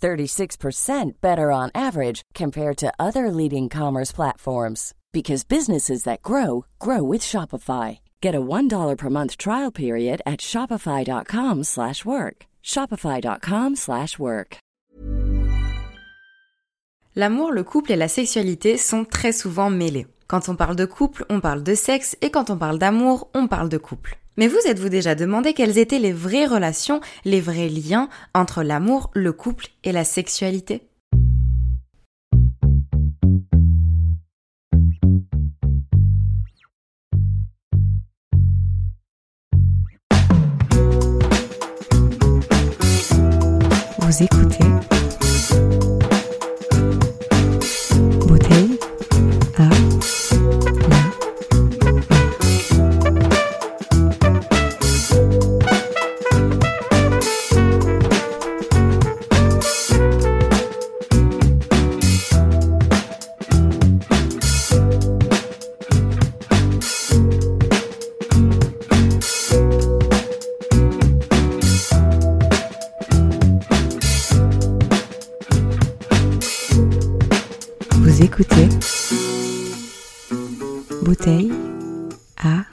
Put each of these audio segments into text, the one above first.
36% better on average compared to other leading commerce platforms because businesses that grow grow with Shopify. Get a $1 per month trial period at shopify.com/work. shopify.com/work. L'amour, le couple et la sexualité sont très souvent mêlés. Quand on parle de couple, on parle de sexe et quand on parle d'amour, on parle de couple. Mais vous êtes-vous déjà demandé quelles étaient les vraies relations, les vrais liens entre l'amour, le couple et la sexualité? Vous écoutez Écoutez Bouteille à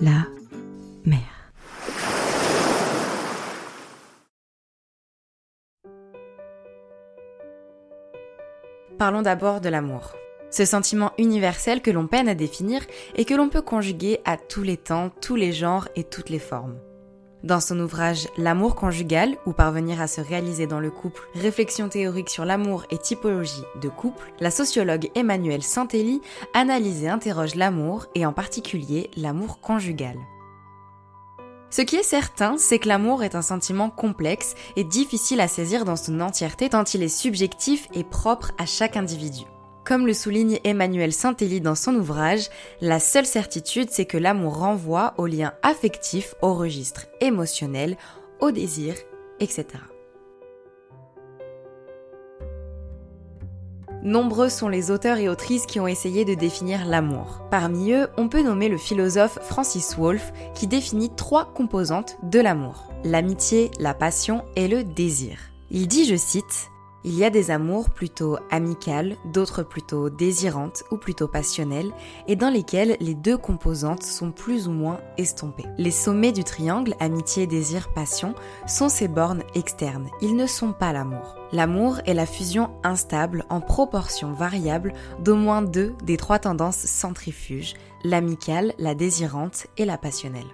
la mer. Parlons d'abord de l'amour. Ce sentiment universel que l'on peine à définir et que l'on peut conjuguer à tous les temps, tous les genres et toutes les formes. Dans son ouvrage L'amour conjugal ou parvenir à se réaliser dans le couple, réflexion théorique sur l'amour et typologie de couple, la sociologue Emmanuelle Santelli analyse et interroge l'amour et en particulier l'amour conjugal. Ce qui est certain, c'est que l'amour est un sentiment complexe et difficile à saisir dans son entièreté tant il est subjectif et propre à chaque individu. Comme le souligne Emmanuel Santelli dans son ouvrage, la seule certitude c'est que l'amour renvoie au lien affectif, au registre émotionnel, au désir, etc. Nombreux sont les auteurs et autrices qui ont essayé de définir l'amour. Parmi eux, on peut nommer le philosophe Francis Wolff qui définit trois composantes de l'amour. L'amitié, la passion et le désir. Il dit, je cite, il y a des amours plutôt amicales, d'autres plutôt désirantes ou plutôt passionnelles, et dans lesquelles les deux composantes sont plus ou moins estompées. Les sommets du triangle amitié, désir, passion sont ces bornes externes, ils ne sont pas l'amour. L'amour est la fusion instable en proportion variable d'au moins deux des trois tendances centrifuges, l'amicale, la désirante et la passionnelle.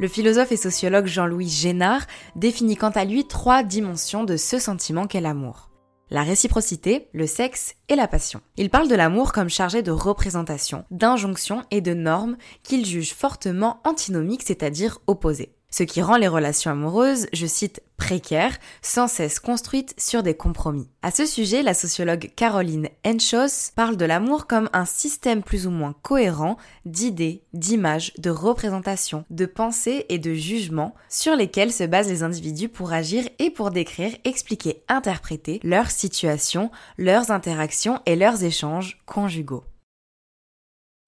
Le philosophe et sociologue Jean-Louis Génard définit quant à lui trois dimensions de ce sentiment qu'est l'amour. La réciprocité, le sexe et la passion. Il parle de l'amour comme chargé de représentation, d'injonctions et de normes qu'il juge fortement antinomiques, c'est-à-dire opposées. Ce qui rend les relations amoureuses, je cite, précaires, sans cesse construites sur des compromis. À ce sujet, la sociologue Caroline Henschos parle de l'amour comme un système plus ou moins cohérent d'idées, d'images, de représentations, de pensées et de jugements sur lesquels se basent les individus pour agir et pour décrire, expliquer, interpréter leur situation, leurs interactions et leurs échanges conjugaux.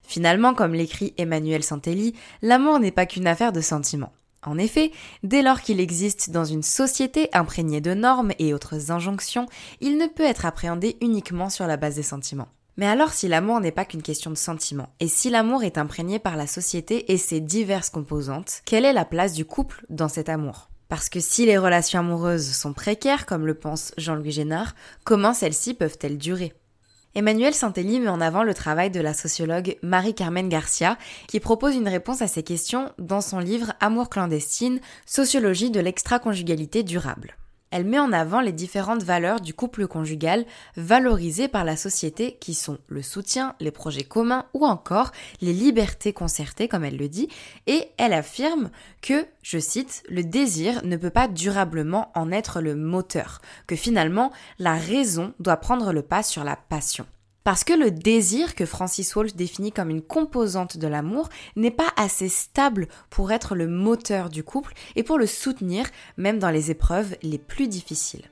Finalement, comme l'écrit Emmanuel Santelli, l'amour n'est pas qu'une affaire de sentiments. En effet, dès lors qu'il existe dans une société imprégnée de normes et autres injonctions, il ne peut être appréhendé uniquement sur la base des sentiments. Mais alors si l'amour n'est pas qu'une question de sentiments, et si l'amour est imprégné par la société et ses diverses composantes, quelle est la place du couple dans cet amour? Parce que si les relations amoureuses sont précaires, comme le pense Jean-Louis Génard, comment celles-ci peuvent-elles durer? Emmanuel Santelli met en avant le travail de la sociologue Marie-Carmen Garcia, qui propose une réponse à ces questions dans son livre Amour clandestine, sociologie de l'extra-conjugalité durable. Elle met en avant les différentes valeurs du couple conjugal valorisées par la société qui sont le soutien, les projets communs ou encore les libertés concertées comme elle le dit et elle affirme que, je cite, le désir ne peut pas durablement en être le moteur, que finalement la raison doit prendre le pas sur la passion. Parce que le désir que Francis Wolff définit comme une composante de l'amour n'est pas assez stable pour être le moteur du couple et pour le soutenir même dans les épreuves les plus difficiles.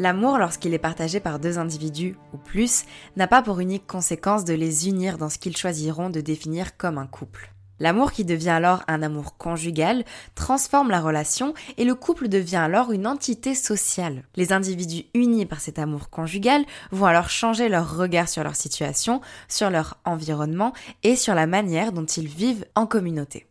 L'amour, lorsqu'il est partagé par deux individus ou plus, n'a pas pour unique conséquence de les unir dans ce qu'ils choisiront de définir comme un couple. L'amour qui devient alors un amour conjugal transforme la relation et le couple devient alors une entité sociale. Les individus unis par cet amour conjugal vont alors changer leur regard sur leur situation, sur leur environnement et sur la manière dont ils vivent en communauté.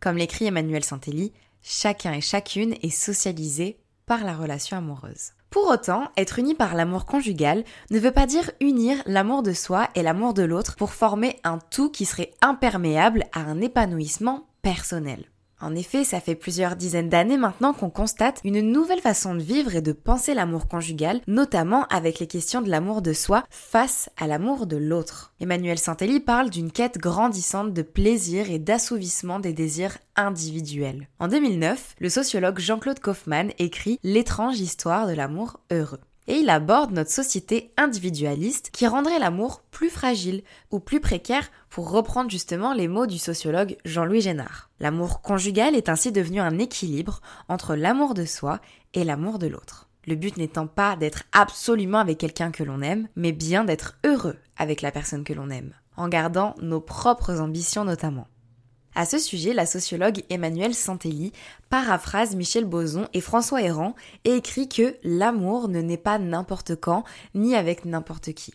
Comme l'écrit Emmanuel Santelli, chacun et chacune est socialisé la relation amoureuse. Pour autant, être uni par l'amour conjugal ne veut pas dire unir l'amour de soi et l'amour de l'autre pour former un tout qui serait imperméable à un épanouissement personnel. En effet, ça fait plusieurs dizaines d'années maintenant qu'on constate une nouvelle façon de vivre et de penser l'amour conjugal, notamment avec les questions de l'amour de soi face à l'amour de l'autre. Emmanuel Santelli parle d'une quête grandissante de plaisir et d'assouvissement des désirs individuels. En 2009, le sociologue Jean-Claude Kaufmann écrit L'étrange histoire de l'amour heureux et il aborde notre société individualiste qui rendrait l'amour plus fragile ou plus précaire pour reprendre justement les mots du sociologue Jean-Louis Génard. L'amour conjugal est ainsi devenu un équilibre entre l'amour de soi et l'amour de l'autre. Le but n'étant pas d'être absolument avec quelqu'un que l'on aime, mais bien d'être heureux avec la personne que l'on aime, en gardant nos propres ambitions notamment. À ce sujet, la sociologue Emmanuelle Santelli paraphrase Michel Boson et François Héran et écrit que l'amour ne naît pas n'importe quand ni avec n'importe qui.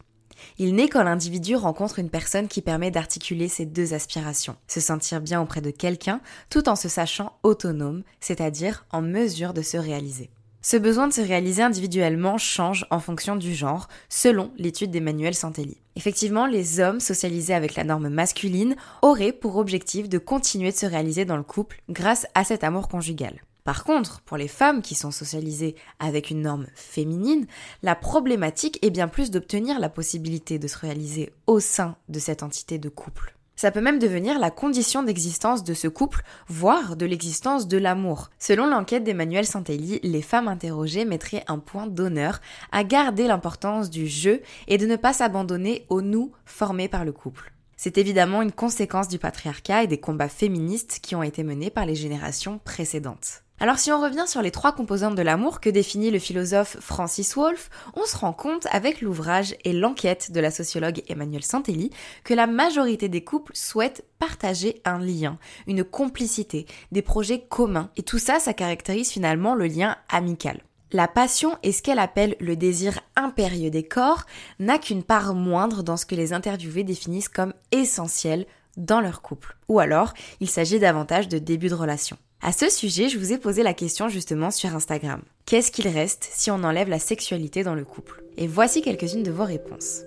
Il naît quand l'individu rencontre une personne qui permet d'articuler ces deux aspirations, se sentir bien auprès de quelqu'un tout en se sachant autonome, c'est-à-dire en mesure de se réaliser. Ce besoin de se réaliser individuellement change en fonction du genre, selon l'étude d'Emmanuel Santelli. Effectivement, les hommes socialisés avec la norme masculine auraient pour objectif de continuer de se réaliser dans le couple grâce à cet amour conjugal. Par contre, pour les femmes qui sont socialisées avec une norme féminine, la problématique est bien plus d'obtenir la possibilité de se réaliser au sein de cette entité de couple. Ça peut même devenir la condition d'existence de ce couple, voire de l'existence de l'amour. Selon l'enquête d'Emmanuel Santelli, les femmes interrogées mettraient un point d'honneur à garder l'importance du jeu et de ne pas s'abandonner au nous formé par le couple. C'est évidemment une conséquence du patriarcat et des combats féministes qui ont été menés par les générations précédentes. Alors si on revient sur les trois composantes de l'amour que définit le philosophe Francis Wolff, on se rend compte avec l'ouvrage et l'enquête de la sociologue Emmanuelle Santelli que la majorité des couples souhaitent partager un lien, une complicité, des projets communs et tout ça ça caractérise finalement le lien amical. La passion et ce qu'elle appelle le désir impérieux des corps n'a qu'une part moindre dans ce que les interviewés définissent comme essentiel dans leur couple. Ou alors, il s'agit davantage de début de relation. À ce sujet, je vous ai posé la question justement sur Instagram. Qu'est-ce qu'il reste si on enlève la sexualité dans le couple? Et voici quelques-unes de vos réponses.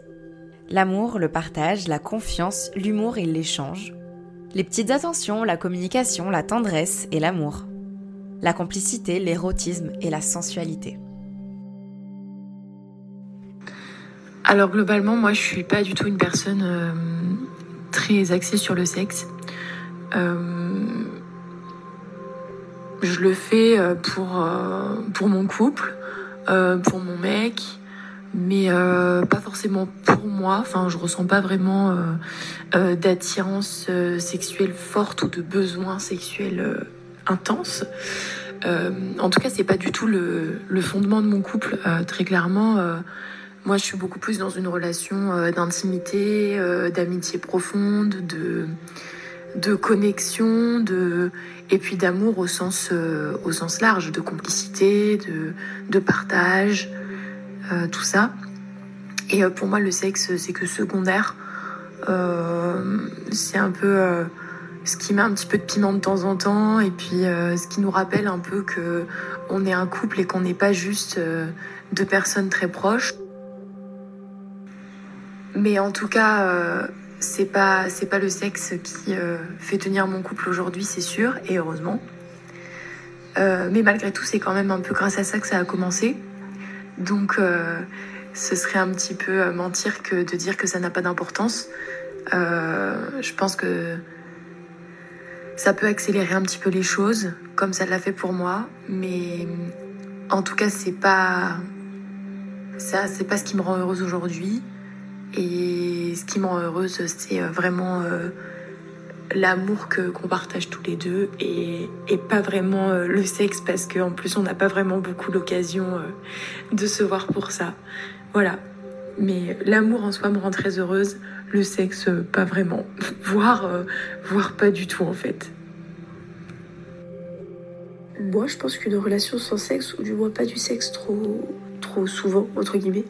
L'amour, le partage, la confiance, l'humour et l'échange. Les petites attentions, la communication, la tendresse et l'amour. La complicité, l'érotisme et la sensualité. Alors globalement, moi je suis pas du tout une personne euh, très axée sur le sexe. Euh, je le fais euh, pour, euh, pour mon couple, euh, pour mon mec, mais pas forcément pour moi. Enfin, je ressens pas vraiment d'attirance sexuelle forte ou de besoin sexuel intense. en tout cas, c'est pas du tout le, fondement de mon couple. très clairement, moi, je suis beaucoup plus dans une relation d'intimité, d'amitié profonde, de de connexion, de et puis d'amour au sens au sens large, de complicité, de, de partage, tout ça. Et pour moi, le sexe, c'est que secondaire. c'est un peu ce qui met un petit peu de piment de temps en temps et puis euh, ce qui nous rappelle un peu que on est un couple et qu'on n'est pas juste euh, deux personnes très proches. Mais en tout cas, euh, c'est pas c'est pas le sexe qui fait tenir mon couple aujourd'hui, c'est sûr et heureusement. mais malgré tout, c'est quand même un peu grâce à ça que ça a commencé. Donc, ce serait un petit peu mentir que de dire que ça n'a pas d'importance. je pense que ça peut accélérer un petit peu les choses, comme ça l'a fait pour moi, mais en tout cas, c'est pas ça, c'est pas ce qui me rend heureuse aujourd'hui. Et ce qui me rend heureuse, c'est euh, vraiment euh, l'amour que qu'on partage tous les deux et, pas vraiment euh, le sexe parce qu'en plus on n'a pas vraiment beaucoup l'occasion de se voir pour ça. Voilà. Mais l'amour en soi me rend très heureuse le sexe, pas vraiment. voire, voire pas du tout en fait. Moi, je pense qu'une relation sans sexe, ou du moins pas du sexe trop, trop souvent, entre guillemets,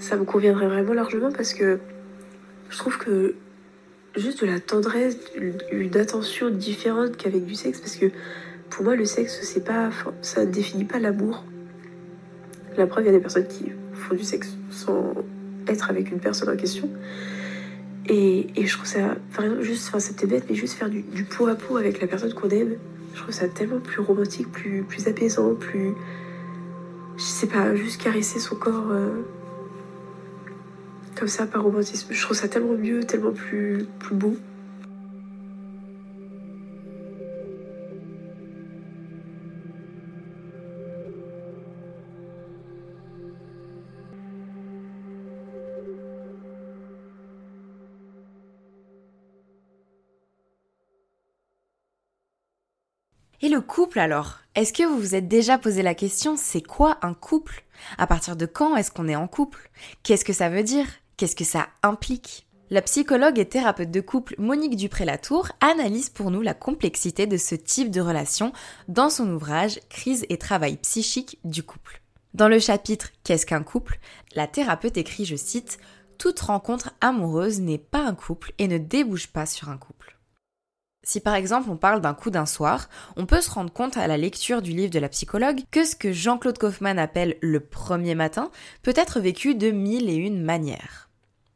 ça me conviendrait vraiment largement parce que je trouve que juste de la tendresse, une attention différente qu'avec du sexe, parce que pour moi, le sexe, c'est pas, ça ne définit pas l'amour. La preuve, il y a des personnes qui font du sexe sans être avec une personne en question. Et, je trouve ça, vraiment juste, enfin c'était bête, mais juste faire du, du, pot à pot avec la personne qu'on aime, je trouve ça tellement plus romantique, plus, plus apaisant, plus. Je sais pas, juste caresser son corps euh, comme ça par romantisme. Je trouve ça tellement mieux, tellement plus, plus beau. Et le couple alors? Est-ce que vous vous êtes déjà posé la question, c'est quoi un couple? À partir de quand est-ce qu'on est en couple? Qu'est-ce que ça veut dire? Qu'est-ce que ça implique? La psychologue et thérapeute de couple Monique Dupré-Latour analyse pour nous la complexité de ce type de relation dans son ouvrage Crise et travail psychique du couple. Dans le chapitre Qu'est-ce qu'un couple? la thérapeute écrit, je cite, Toute rencontre amoureuse n'est pas un couple et ne débouche pas sur un couple. Si par exemple on parle d'un coup d'un soir, on peut se rendre compte à la lecture du livre de la psychologue que ce que Jean-Claude Kaufmann appelle le premier matin peut être vécu de mille et une manières.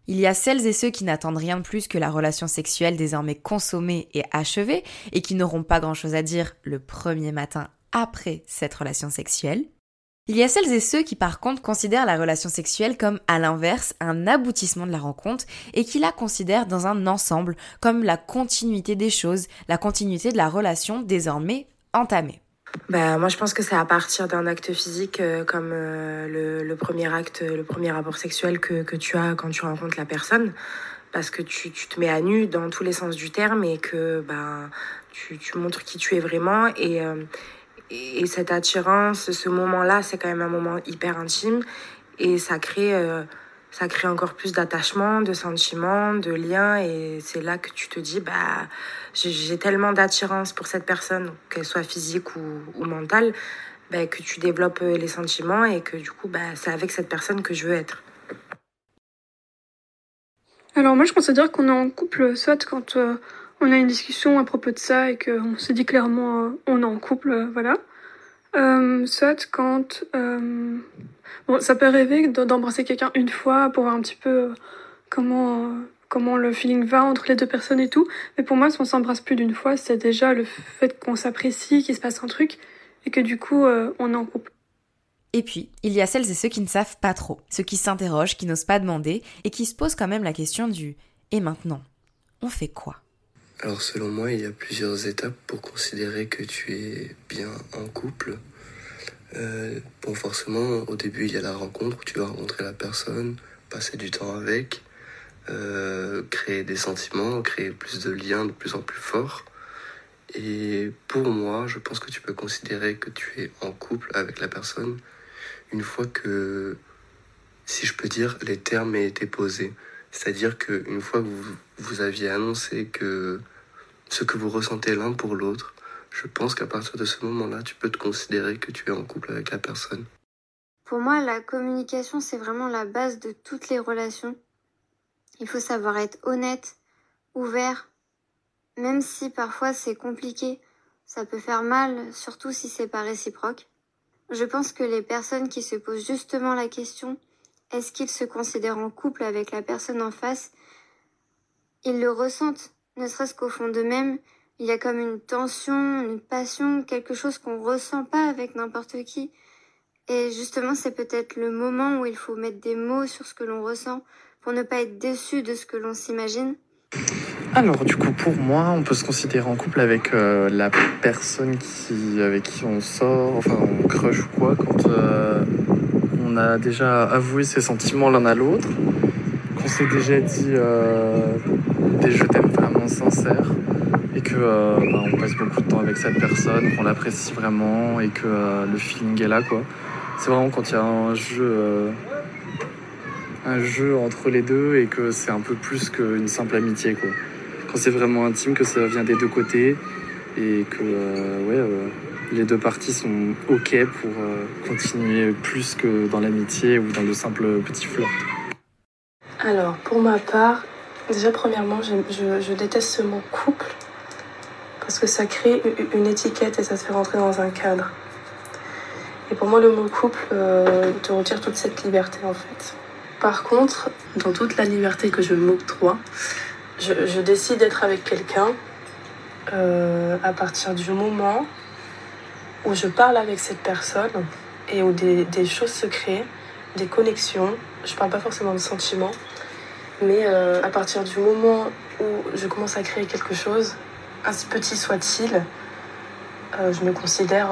Il y a celles et ceux qui n'attendent rien de plus que la relation sexuelle désormais consommée et achevée et qui n'auront pas grand-chose à dire le premier matin après cette relation sexuelle. Il y a celles et ceux qui par contre considèrent la relation sexuelle comme à l'inverse un aboutissement de la rencontre et qui la considèrent dans un ensemble comme la continuité des choses, la continuité de la relation désormais entamée. Bah, moi, je pense que c'est à partir d'un acte physique euh, comme euh, le, premier acte, le premier rapport sexuel que, que, tu as quand tu rencontres la personne. Parce que tu, tu, te mets à nu dans tous les sens du terme et que bah, tu, tu montres qui tu es vraiment. Et, euh, et, cette attirance, ce moment-là, c'est quand même un moment hyper intime et ça crée, ça crée encore plus d'attachement, de sentiments, de liens et c'est là que tu te dis, bah, j'ai tellement d'attirance pour cette personne, qu'elle soit physique ou, ou mentale, bah, que tu développes euh, les sentiments et que du coup, bah, c'est avec cette personne que je veux être. Alors moi, je considère qu'on est en couple soit quand... Euh, on a une discussion à propos de ça et qu'on se dit clairement euh, on est en couple, voilà. Soit quand bon, ça peut rêver d'embrasser quelqu'un une fois pour voir un petit peu comment comment le feeling va entre les deux personnes et tout. Mais pour moi, si on s'embrasse plus d'une fois, c'est déjà le fait qu'on s'apprécie, qu'il se passe un truc et que du coup on est en couple. Et puis, il y a celles et ceux qui ne savent pas trop, ceux qui s'interrogent, qui n'osent pas demander et qui se posent quand même la question du et maintenant, on fait quoi? Alors selon moi, il y a plusieurs étapes pour considérer que tu es bien en couple. Euh, bon, forcément, au début, il y a la rencontre, tu vas rencontrer la personne, passer du temps avec, euh, créer des sentiments, créer plus de liens de plus en plus forts. Et pour moi, je pense que tu peux considérer que tu es en couple avec la personne une fois que, si je peux dire, les termes aient été posés. C'est-à-dire qu'une fois que vous, vous aviez annoncé que ce que vous ressentez l'un pour l'autre, je pense qu'à partir de ce moment-là, tu peux te considérer que tu es en couple avec la personne. Pour moi, la communication, c'est vraiment la base de toutes les relations. Il faut savoir être honnête, ouvert, même si parfois c'est compliqué, ça peut faire mal, surtout si c'est pas réciproque. Je pense que les personnes qui se posent justement la question est-ce qu'ils se considèrent en couple avec la personne en face, ils le ressentent, ne serait-ce qu'au fond d'eux-mêmes, il y a comme une tension, une passion, quelque chose qu'on ressent pas avec n'importe qui. Et justement, c'est peut-être le moment où il faut mettre des mots sur ce que l'on ressent pour ne pas être déçu de ce que l'on s'imagine. Alors du coup pour moi on peut se considérer en couple avec euh, la personne qui, avec qui on sort, enfin on crush ou quoi quand euh, on a déjà avoué ses sentiments l'un à l'autre, qu'on s'est déjà dit euh, des je t'aime vraiment sincères et que bah, on passe beaucoup de temps avec cette personne, qu'on l'apprécie vraiment et que le feeling est là quoi. C'est vraiment quand il y a un jeu un jeu entre les deux et que c'est un peu plus qu'une simple amitié quoi c'est vraiment intime, que ça vient des deux côtés et que euh, ouais, euh, les deux parties sont ok pour euh, continuer plus que dans l'amitié ou dans le simple petit flirt. Alors, pour ma part, déjà premièrement, je, je, déteste ce mot couple parce que ça crée une étiquette et ça te fait rentrer dans un cadre. Et pour moi, le mot couple te retire toute cette liberté en fait. Par contre, dans toute la liberté que je m'octroie, je, décide d'être avec quelqu'un euh, à partir du moment où je parle avec cette personne et où des, choses se créent, des connexions. Je parle pas forcément de sentiments, mais euh, à partir du moment où je commence à créer quelque chose, ainsi petit soit-il, euh, je me considère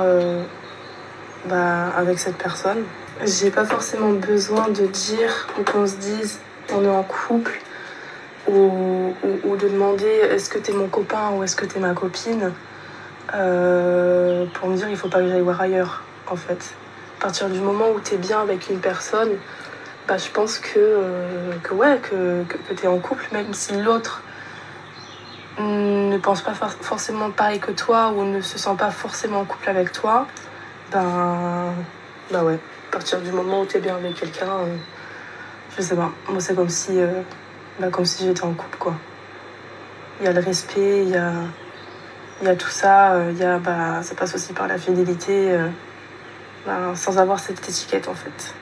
bah, avec cette personne. J'ai pas forcément besoin de dire ou qu'on se dise on est en couple ou, de demander est-ce que t'es mon copain ou est-ce que t'es ma copine euh, pour me dire il faut pas que j'aille voir ailleurs en fait. À partir du moment où t'es bien avec une personne, bah, je pense que, euh, que ouais, que, que, t'es en couple, même si l'autre ne pense pas forcément pareil que toi ou ne se sent pas forcément en couple avec toi, ben bah ouais, à partir du moment où t'es bien avec quelqu'un, euh, je sais pas, moi c'est comme si bah, comme si j'étais en couple, quoi. Il y a le respect, il y a, il y a tout ça, euh, il y a, bah, ça passe aussi par la fidélité, euh, sans avoir cette étiquette en fait.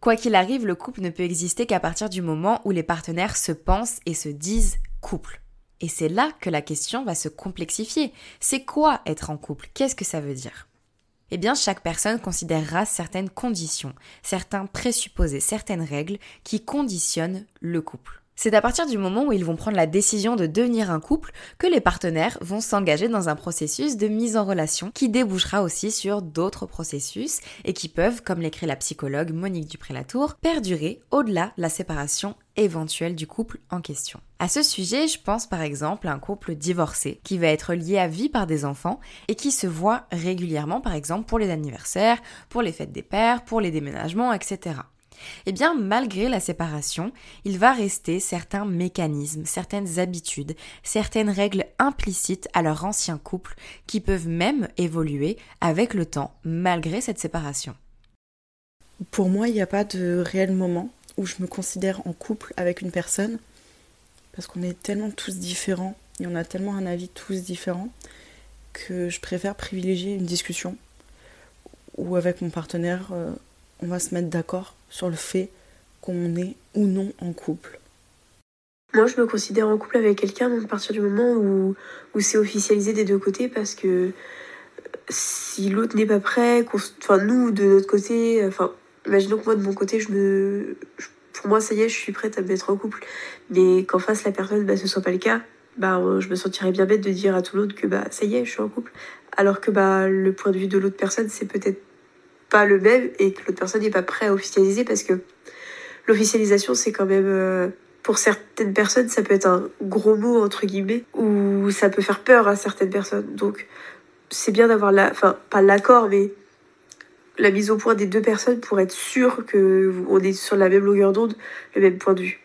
Quoi qu'il arrive, le couple ne peut exister qu'à partir du moment où les partenaires se pensent et se disent couple. Et c'est là que la question va se complexifier. C'est quoi être en couple? Qu'est-ce que ça veut dire? Eh bien, chaque personne considérera certaines conditions, certains présupposés, certaines règles qui conditionnent le couple. C'est à partir du moment où ils vont prendre la décision de devenir un couple que les partenaires vont s'engager dans un processus de mise en relation qui débouchera aussi sur d'autres processus et qui peuvent, comme l'écrit la psychologue Monique Dupré-Latour, perdurer au-delà de la séparation éventuelle du couple en question. À ce sujet, je pense par exemple à un couple divorcé qui va être lié à vie par des enfants et qui se voit régulièrement par exemple pour les anniversaires, pour les fêtes des pères, pour les déménagements, etc. Eh bien, malgré la séparation, il va rester certains mécanismes, certaines habitudes, certaines règles implicites à leur ancien couple qui peuvent même évoluer avec le temps malgré cette séparation. Pour moi, il n'y a pas de réel moment où je me considère en couple avec une personne parce qu'on est tellement tous différents et on a tellement un avis tous différent que je préfère privilégier une discussion où avec mon partenaire euh, on va se mettre d'accord sur le fait qu'on est ou non en couple. Moi, je me considère en couple avec quelqu'un à partir du moment où, où c'est officialisé des deux côtés parce que si l'autre n'est pas prêt, enfin nous de notre côté, enfin imaginons que moi de mon côté, je me, pour moi ça y est, je suis prête à me mettre en couple, mais qu'en face la personne, bah, ce soit pas le cas, bah je me sentirais bien bête de dire à tout l'autre que bah ça y est, je suis en couple, alors que bah le point de vue de l'autre personne c'est peut-être pas le même et que l'autre personne n'est pas prêt à officialiser parce que l'officialisation c'est quand même euh, pour certaines personnes, ça peut être un gros mot, entre guillemets, ou ça peut faire peur à certaines personnes. Donc, c'est bien d'avoir la, enfin, pas l'accord, mais la mise au point des deux personnes pour être sûr qu'on est sur la même longueur d'onde, le même point de vue.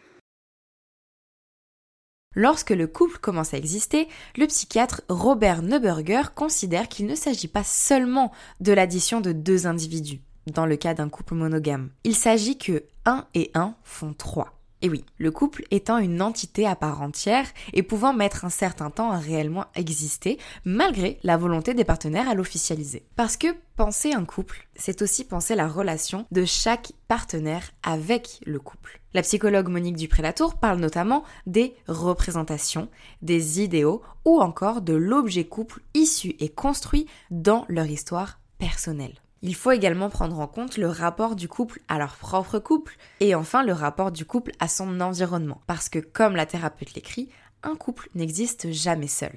Lorsque le couple commence à exister, le psychiatre Robert Neuberger considère qu'il ne s'agit pas seulement de l'addition de deux individus, dans le cas d'un couple monogame. Il s'agit que 1 et 1 font 3. Et oui, le couple étant une entité à part entière et pouvant mettre un certain temps à réellement exister, malgré la volonté des partenaires à l'officialiser. Parce que penser un couple, c'est aussi penser la relation de chaque partenaire avec le couple. La psychologue Monique Dupré-Latour parle notamment des représentations, des idéaux ou encore de l'objet couple issu et construit dans leur histoire personnelle. Il faut également prendre en compte le rapport du couple à leur propre couple et enfin le rapport du couple à son environnement. Parce que comme la thérapeute l'écrit, un couple n'existe jamais seul.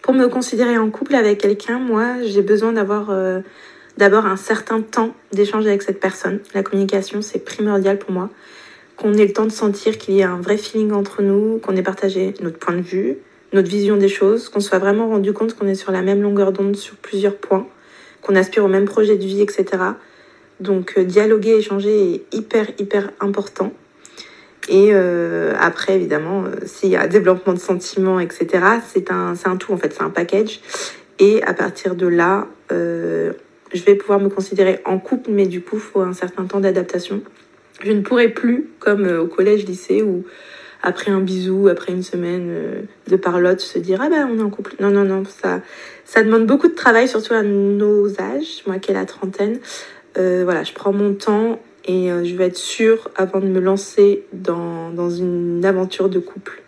Pour me considérer en couple avec quelqu'un, moi j'ai besoin d'avoir euh, d'abord un certain temps d'échange avec cette personne. La communication c'est primordial pour moi. Qu'on ait le temps de sentir qu'il y a un vrai feeling entre nous, qu'on ait partagé notre point de vue, notre vision des choses, qu'on soit vraiment rendu compte qu'on est sur la même longueur d'onde sur plusieurs points qu'on aspire au même projet de vie, etc. Donc euh, dialoguer, échanger est hyper, hyper important. Et euh, après, évidemment, euh, s'il y a développement de sentiments, etc., c'est un, un tout, en fait, c'est un package. Et à partir de là, je vais pouvoir me considérer en couple, mais du coup, il faut un certain temps d'adaptation. Je ne pourrai plus, comme au collège, lycée, où après un bisou, après une semaine de parlotte, se dire ah ben on est en couple. Non non non, ça ça demande beaucoup de travail, surtout à nos âges. Moi qui ai la trentaine, euh, voilà, je prends mon temps et euh, je vais être sûre avant de me lancer dans, dans une aventure de couple.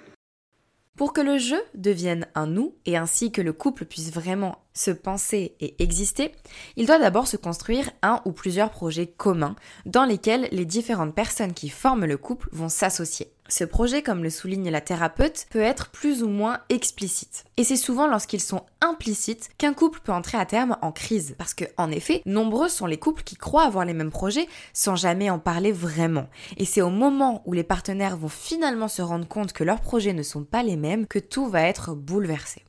Pour que le jeu devienne un nous et ainsi que le couple puisse vraiment se penser et exister, il doit d'abord se construire un ou plusieurs projets communs dans lesquels les différentes personnes qui forment le couple vont s'associer. Ce projet, comme le souligne la thérapeute, peut être plus ou moins explicite. Et c'est souvent lorsqu'ils sont implicites qu'un couple peut entrer à terme en crise. Parce que, en effet, nombreux sont les couples qui croient avoir les mêmes projets sans jamais en parler vraiment. Et c'est au moment où les partenaires vont finalement se rendre compte que leurs projets ne sont pas les mêmes que tout va être bouleversé.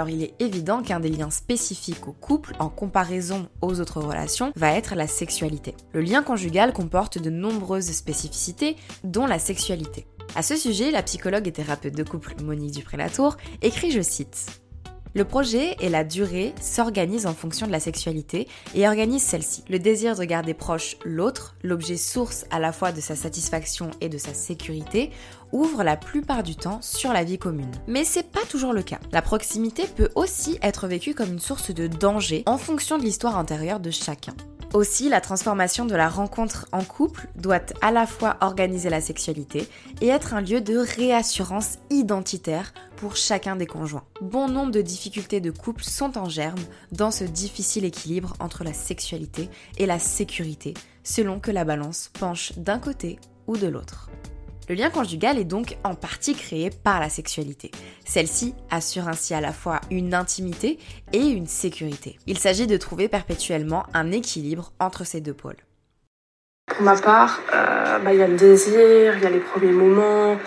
Alors il est évident qu'un des liens spécifiques au couple, en comparaison aux autres relations, va être la sexualité. Le lien conjugal comporte de nombreuses spécificités, dont la sexualité. À ce sujet, la psychologue et thérapeute de couple Monique Dupré-Latour écrit, je cite, le projet et la durée s'organisent en fonction de la sexualité et organisent celle-ci. Le désir de garder proche l'autre, l'objet source à la fois de sa satisfaction et de sa sécurité, ouvre la plupart du temps sur la vie commune. Mais c'est pas toujours le cas. La proximité peut aussi être vécue comme une source de danger en fonction de l'histoire intérieure de chacun. Aussi, la transformation de la rencontre en couple doit à la fois organiser la sexualité et être un lieu de réassurance identitaire pour chacun des conjoints. Bon nombre de difficultés de couple sont en germe dans ce difficile équilibre entre la sexualité et la sécurité, selon que la balance penche d'un côté ou de l'autre. Le lien conjugal est donc en partie créé par la sexualité. Celle-ci assure ainsi à la fois une intimité et une sécurité. Il s'agit de trouver perpétuellement un équilibre entre ces deux pôles. Pour ma part, euh, bah, il y a le désir, il y a les premiers moments,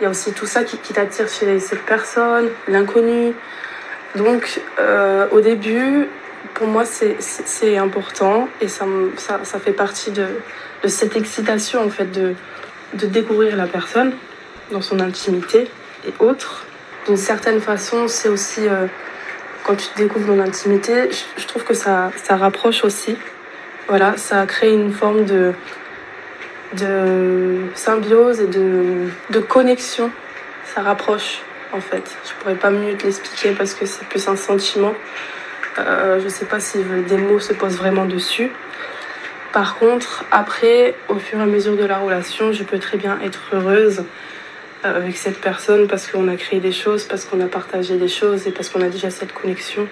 il y a aussi tout ça qui, t'attire chez cette personne, l'inconnu. Donc euh, au début, pour moi, c'est important et ça, ça, fait partie de, de cette excitation en fait de, de découvrir la personne dans son intimité et autres. D'une certaine façon, c'est aussi euh, quand tu découvres dans l'intimité, je, trouve que ça, ça rapproche aussi. Voilà, ça crée une forme de, de symbiose et de, de connexion. Ça rapproche en fait. Je pourrais pas mieux te l'expliquer parce que c'est plus un sentiment. Euh, je sais pas si des mots se posent vraiment dessus. Par contre, après, au fur et à mesure de la relation, je peux très bien être heureuse euh, avec cette personne parce qu'on a créé des choses, parce qu'on a partagé des choses et parce qu'on a déjà cette connexion.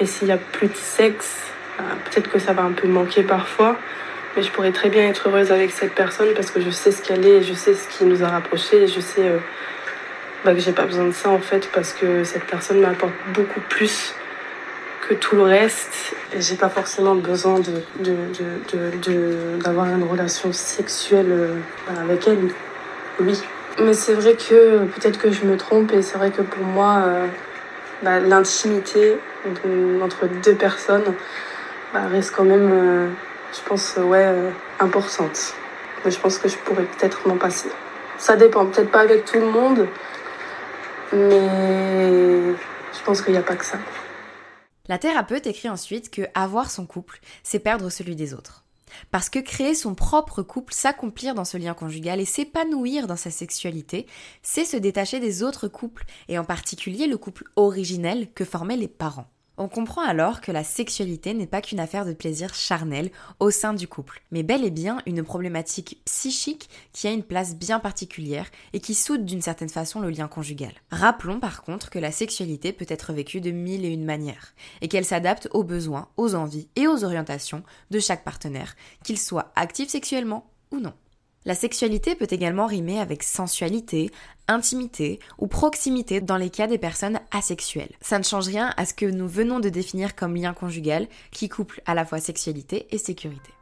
Et s'il n'y a plus de sexe, euh, peut-être que ça va un peu manquer parfois, mais je pourrais très bien être heureuse avec cette personne parce que je sais ce qu'elle est, je sais ce qui nous a rapprochés et je sais euh, bah, que j'ai pas besoin de ça en fait parce que cette personne m'apporte beaucoup plus que tout le reste. J'ai pas forcément besoin de, d'avoir une relation sexuelle euh, avec elle. Oui. Mais c'est vrai que peut-être que je me trompe et c'est vrai que pour moi, euh, bah, l'intimité entre deux personnes bah, reste quand même, euh, je pense, ouais, importante. Je pense que je pourrais peut-être m'en passer. Ça dépend, peut-être pas avec tout le monde, mais je pense qu'il n'y a pas que ça. La thérapeute écrit ensuite que avoir son couple, c'est perdre celui des autres. Parce que créer son propre couple, s'accomplir dans ce lien conjugal et s'épanouir dans sa sexualité, c'est se détacher des autres couples, et en particulier le couple originel que formaient les parents. On comprend alors que la sexualité n'est pas qu'une affaire de plaisir charnel au sein du couple, mais bel et bien une problématique psychique qui a une place bien particulière et qui soude d'une certaine façon le lien conjugal. Rappelons par contre que la sexualité peut être vécue de mille et une manières, et qu'elle s'adapte aux besoins, aux envies et aux orientations de chaque partenaire, qu'il soit actif sexuellement ou non. La sexualité peut également rimer avec sensualité, intimité ou proximité dans les cas des personnes asexuelles. Ça ne change rien à ce que nous venons de définir comme lien conjugal qui couple à la fois sexualité et sécurité.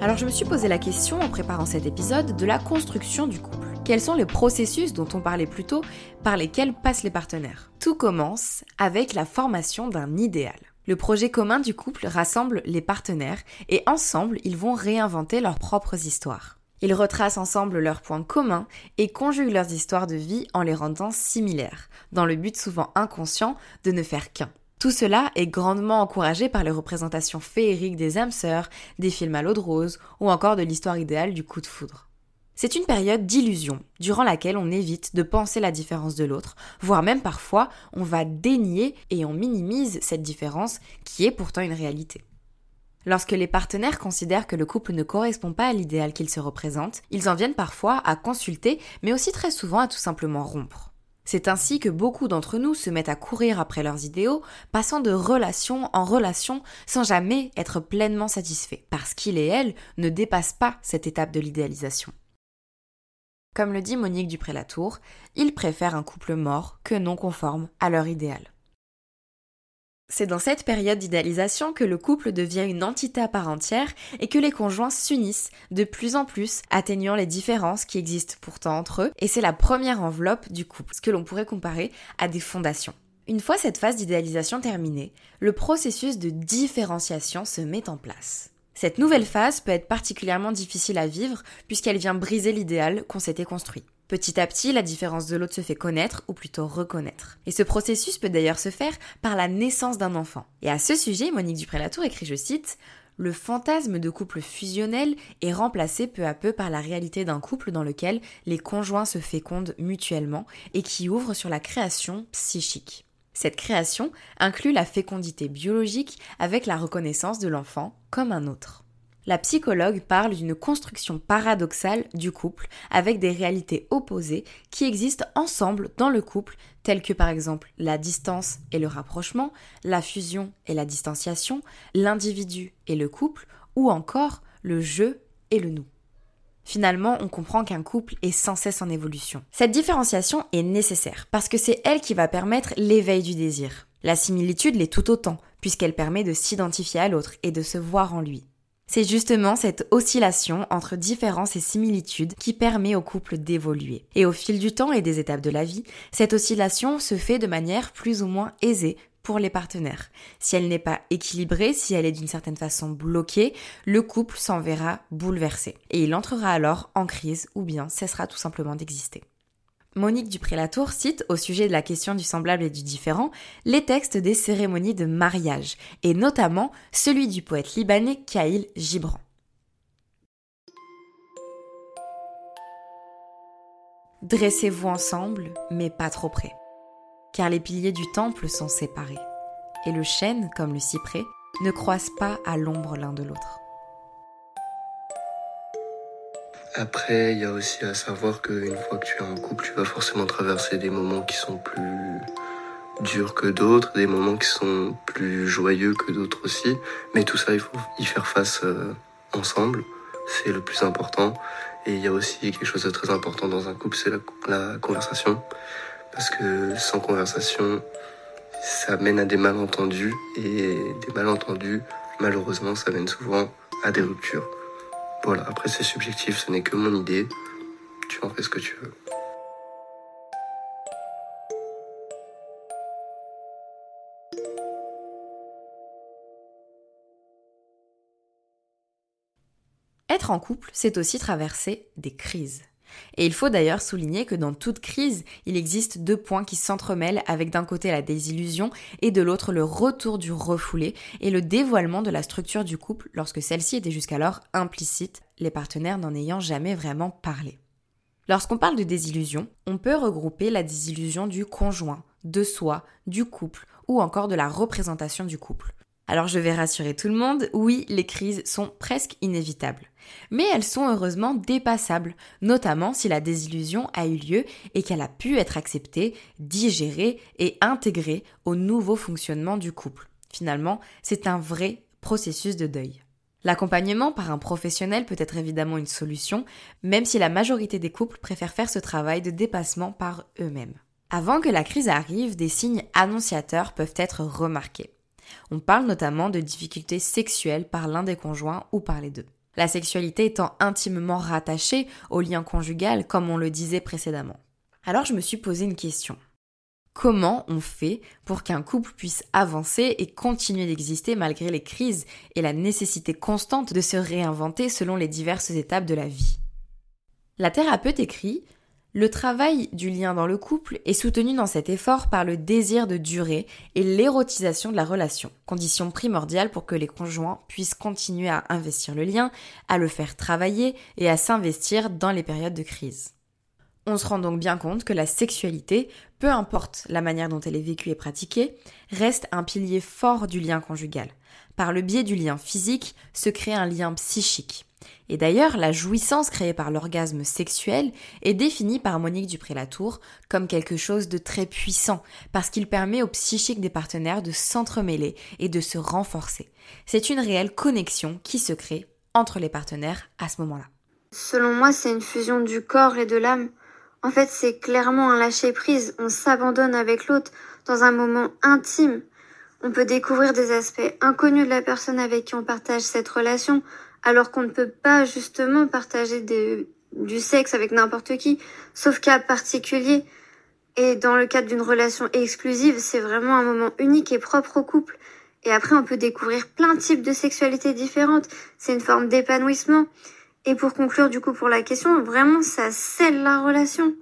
Alors je me suis posé la question en préparant cet épisode de la construction du couple. Quels sont les processus dont on parlait plus tôt par lesquels passent les partenaires? Tout commence avec la formation d'un idéal. Le projet commun du couple rassemble les partenaires et ensemble ils vont réinventer leurs propres histoires. Ils retracent ensemble leurs points communs et conjuguent leurs histoires de vie en les rendant similaires, dans le but souvent inconscient de ne faire qu'un. Tout cela est grandement encouragé par les représentations féeriques des âmes sœurs, des films à l'eau de rose ou encore de l'histoire idéale du coup de foudre. C'est une période d'illusion, durant laquelle on évite de penser la différence de l'autre, voire même parfois on va dénier et on minimise cette différence qui est pourtant une réalité. Lorsque les partenaires considèrent que le couple ne correspond pas à l'idéal qu'ils se représentent, ils en viennent parfois à consulter, mais aussi très souvent à tout simplement rompre. C'est ainsi que beaucoup d'entre nous se mettent à courir après leurs idéaux, passant de relation en relation sans jamais être pleinement satisfaits, parce qu'il et elle ne dépassent pas cette étape de l'idéalisation. Comme le dit Monique Dupré-Latour, ils préfèrent un couple mort que non conforme à leur idéal. C'est dans cette période d'idéalisation que le couple devient une entité à part entière et que les conjoints s'unissent de plus en plus, atteignant les différences qui existent pourtant entre eux, et c'est la première enveloppe du couple, ce que l'on pourrait comparer à des fondations. Une fois cette phase d'idéalisation terminée, le processus de différenciation se met en place. Cette nouvelle phase peut être particulièrement difficile à vivre puisqu'elle vient briser l'idéal qu'on s'était construit. Petit à petit, la différence de l'autre se fait connaître, ou plutôt reconnaître. Et ce processus peut d'ailleurs se faire par la naissance d'un enfant. Et à ce sujet, Monique Dupré-Latour écrit, je cite, le fantasme de couple fusionnel est remplacé peu à peu par la réalité d'un couple dans lequel les conjoints se fécondent mutuellement et qui ouvre sur la création psychique. Cette création inclut la fécondité biologique avec la reconnaissance de l'enfant comme un autre la psychologue parle d'une construction paradoxale du couple avec des réalités opposées qui existent ensemble dans le couple, telles que par exemple la distance et le rapprochement, la fusion et la distanciation, l'individu et le couple, ou encore le je et le nous. Finalement, on comprend qu'un couple est sans cesse en évolution. Cette différenciation est nécessaire parce que c'est elle qui va permettre l'éveil du désir. La similitude l'est tout autant, puisqu'elle permet de s'identifier à l'autre et de se voir en lui. C'est justement cette oscillation entre différences et similitudes qui permet au couple d'évoluer. Et au fil du temps et des étapes de la vie, cette oscillation se fait de manière plus ou moins aisée pour les partenaires. Si elle n'est pas équilibrée, si elle est d'une certaine façon bloquée, le couple s'en verra bouleversé. Et il entrera alors en crise ou bien cessera tout simplement d'exister. Monique Dupré-Latour cite, au sujet de la question du semblable et du différent, les textes des cérémonies de mariage, et notamment celui du poète libanais Kaïl Gibran. Dressez-vous ensemble, mais pas trop près, car les piliers du temple sont séparés, et le chêne, comme le cyprès, ne croissent pas à l'ombre l'un de l'autre. Après, il y a aussi à savoir qu'une fois que tu es en couple, tu vas forcément traverser des moments qui sont plus durs que d'autres, des moments qui sont plus joyeux que d'autres aussi. Mais tout ça, il faut y faire face euh, ensemble. C'est le plus important. Et il y a aussi quelque chose de très important dans un couple, c'est la, conversation. Parce que sans conversation, ça mène à des malentendus. Et des malentendus, malheureusement, ça mène souvent à des ruptures. Voilà, après c'est subjectif, ce n'est que mon idée. Tu en fais ce que tu veux. Être en couple, c'est aussi traverser des crises. Et il faut d'ailleurs souligner que dans toute crise, il existe deux points qui s'entremêlent avec d'un côté la désillusion et de l'autre le retour du refoulé et le dévoilement de la structure du couple lorsque celle-ci était jusqu'alors implicite, les partenaires n'en ayant jamais vraiment parlé. Lorsqu'on parle de désillusion, on peut regrouper la désillusion du conjoint, de soi, du couple ou encore de la représentation du couple. Alors je vais rassurer tout le monde, oui, les crises sont presque inévitables. Mais elles sont heureusement dépassables, notamment si la désillusion a eu lieu et qu'elle a pu être acceptée, digérée et intégrée au nouveau fonctionnement du couple. Finalement, c'est un vrai processus de deuil. L'accompagnement par un professionnel peut être évidemment une solution, même si la majorité des couples préfèrent faire ce travail de dépassement par eux-mêmes. Avant que la crise arrive, des signes annonciateurs peuvent être remarqués. On parle notamment de difficultés sexuelles par l'un des conjoints ou par les deux. La sexualité étant intimement rattachée au lien conjugal, comme on le disait précédemment. Alors je me suis posé une question. Comment on fait pour qu'un couple puisse avancer et continuer d'exister malgré les crises et la nécessité constante de se réinventer selon les diverses étapes de la vie? La thérapeute écrit le travail du lien dans le couple est soutenu dans cet effort par le désir de durée et l'érotisation de la relation, condition primordiale pour que les conjoints puissent continuer à investir le lien, à le faire travailler et à s'investir dans les périodes de crise. On se rend donc bien compte que la sexualité, peu importe la manière dont elle est vécue et pratiquée, reste un pilier fort du lien conjugal. Par le biais du lien physique se crée un lien psychique. Et d'ailleurs, la jouissance créée par l'orgasme sexuel est définie par Monique Dupré-Latour comme quelque chose de très puissant, parce qu'il permet au psychique des partenaires de s'entremêler et de se renforcer. C'est une réelle connexion qui se crée entre les partenaires à ce moment-là. Selon moi, c'est une fusion du corps et de l'âme. En fait, c'est clairement un lâcher-prise. On s'abandonne avec l'autre dans un moment intime. On peut découvrir des aspects inconnus de la personne avec qui on partage cette relation, alors qu'on ne peut pas justement partager du sexe avec n'importe qui, sauf cas particulier. Et dans le cadre d'une relation exclusive, c'est vraiment un moment unique et propre au couple. Et après, on peut découvrir plein de types de sexualités différentes. C'est une forme d'épanouissement. Et pour conclure du coup pour la question, vraiment, ça scelle la relation.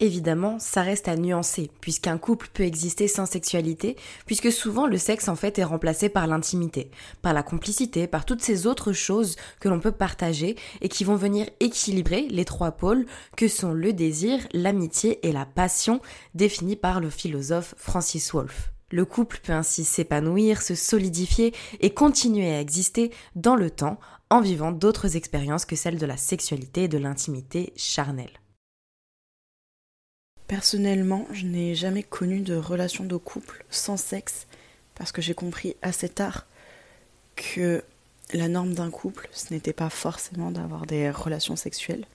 Évidemment, ça reste à nuancer, puisqu'un couple peut exister sans sexualité, puisque souvent le sexe en fait est remplacé par l'intimité, par la complicité, par toutes ces autres choses que l'on peut partager et qui vont venir équilibrer les trois pôles que sont le désir, l'amitié et la passion, définis par le philosophe Francis Wolff. Le couple peut ainsi s'épanouir, se solidifier et continuer à exister dans le temps en vivant d'autres expériences que celles de la sexualité et de l'intimité charnelle. Personnellement, je n'ai jamais connu de relation de couple sans sexe parce que j'ai compris assez tard que la norme d'un couple, ce n'était pas forcément d'avoir des relations sexuelles.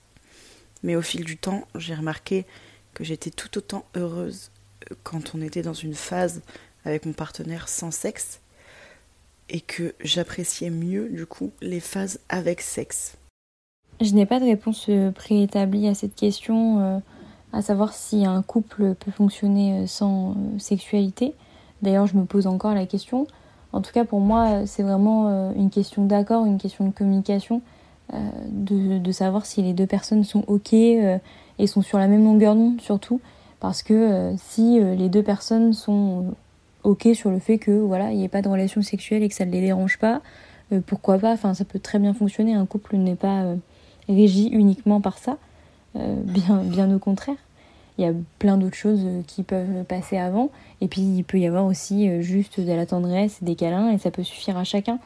Mais au fil du temps, j'ai remarqué que j'étais tout autant heureuse quand on était dans une phase avec mon partenaire sans sexe et que j'appréciais mieux du coup les phases avec sexe. Je n'ai pas de réponse préétablie à cette question. Euh, à savoir si un couple peut fonctionner sans sexualité. D'ailleurs, je me pose encore la question. En tout cas, pour moi, c'est vraiment une question d'accord, une question de communication, de, de, savoir si les deux personnes sont OK et sont sur la même longueur d'onde, surtout. Parce que si les deux personnes sont OK sur le fait que voilà, il n'y ait pas de relation sexuelle et que ça ne les dérange pas, pourquoi pas? Enfin, ça peut très bien fonctionner. Un couple n'est pas régi uniquement par ça. Euh, bien, bien au contraire. Il y a plein d'autres choses euh, qui peuvent passer avant. Et puis il peut y avoir aussi euh, juste de la tendresse, des câlins, et ça peut suffire à chacun.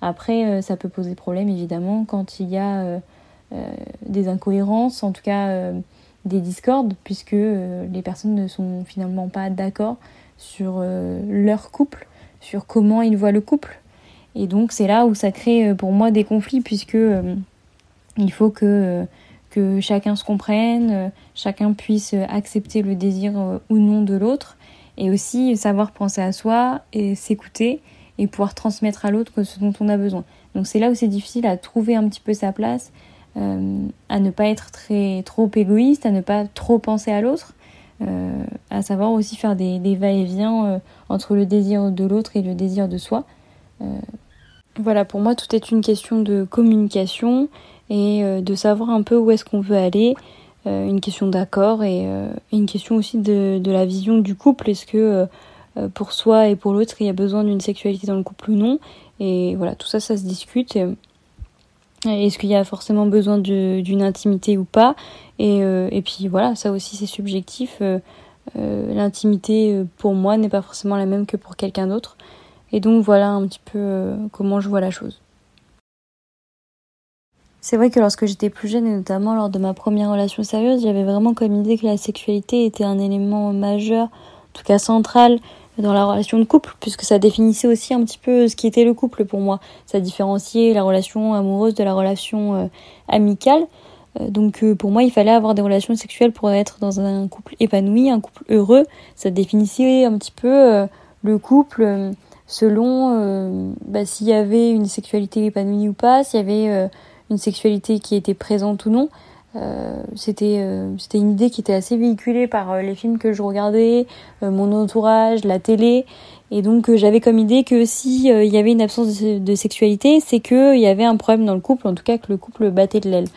Après, ça peut poser problème évidemment quand il y a des incohérences, en tout cas des discordes, puisque les personnes ne sont finalement pas d'accord sur leur couple, sur comment ils voient le couple. Et donc c'est là où ça crée pour moi des conflits, puisque il faut que que chacun se comprenne, euh, chacun puisse accepter le désir euh, ou non de l'autre, et aussi savoir penser à soi et s'écouter et pouvoir transmettre à l'autre ce dont on a besoin. Donc c'est là où c'est difficile à trouver un petit peu sa place, euh, à ne pas être très trop égoïste, à ne pas trop penser à l'autre, à savoir aussi faire des, des va-et-vient entre le désir de l'autre et le désir de soi. voilà, pour moi tout est une question de communication et euh, de savoir un peu où est-ce qu'on veut aller. Euh, une question d'accord et, euh, une question aussi de, la vision du couple. Est-ce que pour soi et pour l'autre il y a besoin d'une sexualité dans le couple ou non? Et voilà, tout ça, ça se discute. Est-ce qu'il y a forcément besoin d'une intimité ou pas? Et, et, puis voilà, ça aussi c'est subjectif. L'intimité pour moi n'est pas forcément la même que pour quelqu'un d'autre. Et donc voilà un petit peu comment je vois la chose. C'est vrai que lorsque j'étais plus jeune, et notamment lors de ma première relation sérieuse, j'avais vraiment comme idée que la sexualité était un élément majeur, en tout cas central, dans la relation de couple, puisque ça définissait aussi un petit peu ce qui était le couple pour moi. Ça différenciait la relation amoureuse de la relation euh, amicale. Euh, donc euh, pour moi, il fallait avoir des relations sexuelles pour être dans un couple épanoui, un couple heureux. Ça définissait un petit peu le couple selon bah, s'il y avait une sexualité épanouie ou pas, s'il y avait une sexualité qui était présente ou non. Euh, c'était euh, c'était une idée qui était assez véhiculée par euh, les films que je regardais, mon entourage, la télé, et donc j'avais comme idée que si il y avait une absence de, sexualité, c'est que il y avait un problème dans le couple, en tout cas que le couple battait de l'aile.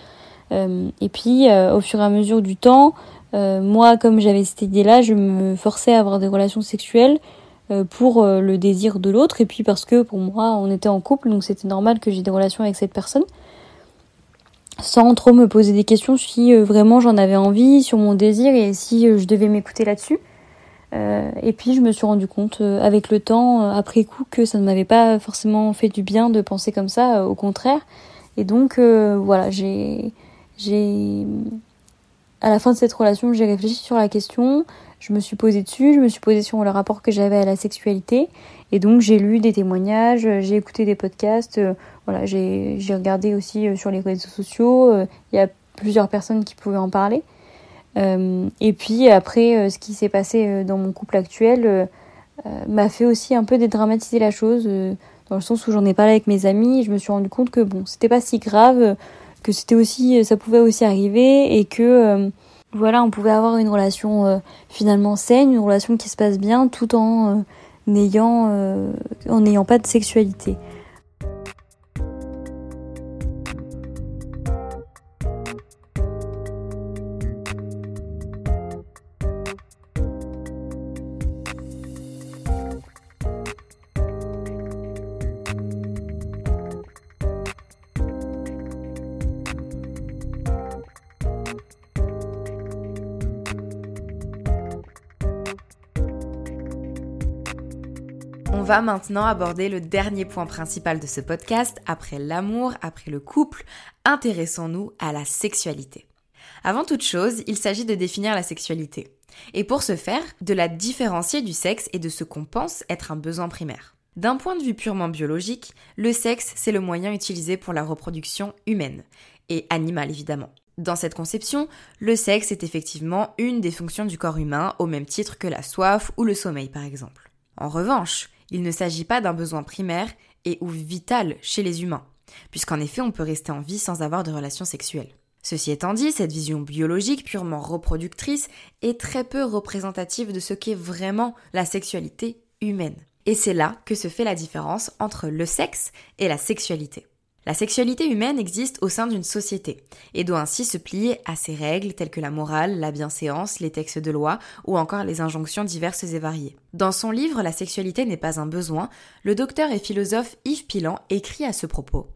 et puis au fur et à mesure du temps, moi comme j'avais cette idée-là, je me forçais à avoir des relations sexuelles pour le désir de l'autre, et puis parce que pour moi on était en couple, donc c'était normal que j'ai des relations avec cette personne sans trop me poser des questions si euh, vraiment j'en avais envie, sur mon désir et si euh, je devais m'écouter là-dessus. Euh, et puis je me suis rendu compte avec le temps, après coup, que ça ne m'avait pas forcément fait du bien de penser comme ça, au contraire. Et donc voilà, j'ai, j'ai, à la fin de cette relation, j'ai réfléchi sur la question, je me suis posée dessus, je me suis posée sur le rapport que j'avais à la sexualité, et donc j'ai lu des témoignages, j'ai écouté des podcasts, voilà, j'ai regardé aussi euh, sur les réseaux sociaux, euh, il y a plusieurs personnes qui pouvaient en parler. Euh, et puis après, ce qui s'est passé dans mon couple actuel m'a fait aussi un peu dédramatiser la chose, dans le sens où j'en ai parlé avec mes amis, je me suis rendu compte que bon, c'était pas si grave, que c'était aussi, ça pouvait aussi arriver, et que voilà, on pouvait avoir une relation finalement saine, une relation qui se passe bien, tout en n'ayant en n'ayant pas de sexualité. Va maintenant aborder le dernier point principal de ce podcast. Après l'amour, après le couple, intéressons-nous à la sexualité. Avant toute chose, il s'agit de définir la sexualité. Et pour ce faire, de la différencier du sexe et de ce qu'on pense être un besoin primaire. D'un point de vue purement biologique, le sexe, c'est le moyen utilisé pour la reproduction humaine, et animale évidemment. Dans cette conception, le sexe est effectivement une des fonctions du corps humain au même titre que la soif ou le sommeil par exemple. En revanche, il ne s'agit pas d'un besoin primaire et ou vital chez les humains, puisqu'en effet on peut rester en vie sans avoir de relations sexuelles. Ceci étant dit, cette vision biologique purement reproductrice est très peu représentative de ce qu'est vraiment la sexualité humaine. Et c'est là que se fait la différence entre le sexe et la sexualité. La sexualité humaine existe au sein d'une société et doit ainsi se plier à ses règles telles que la morale, la bienséance, les textes de loi ou encore les injonctions diverses et variées. Dans son livre La sexualité n'est pas un besoin, le docteur et philosophe Yves Pilan écrit à ce propos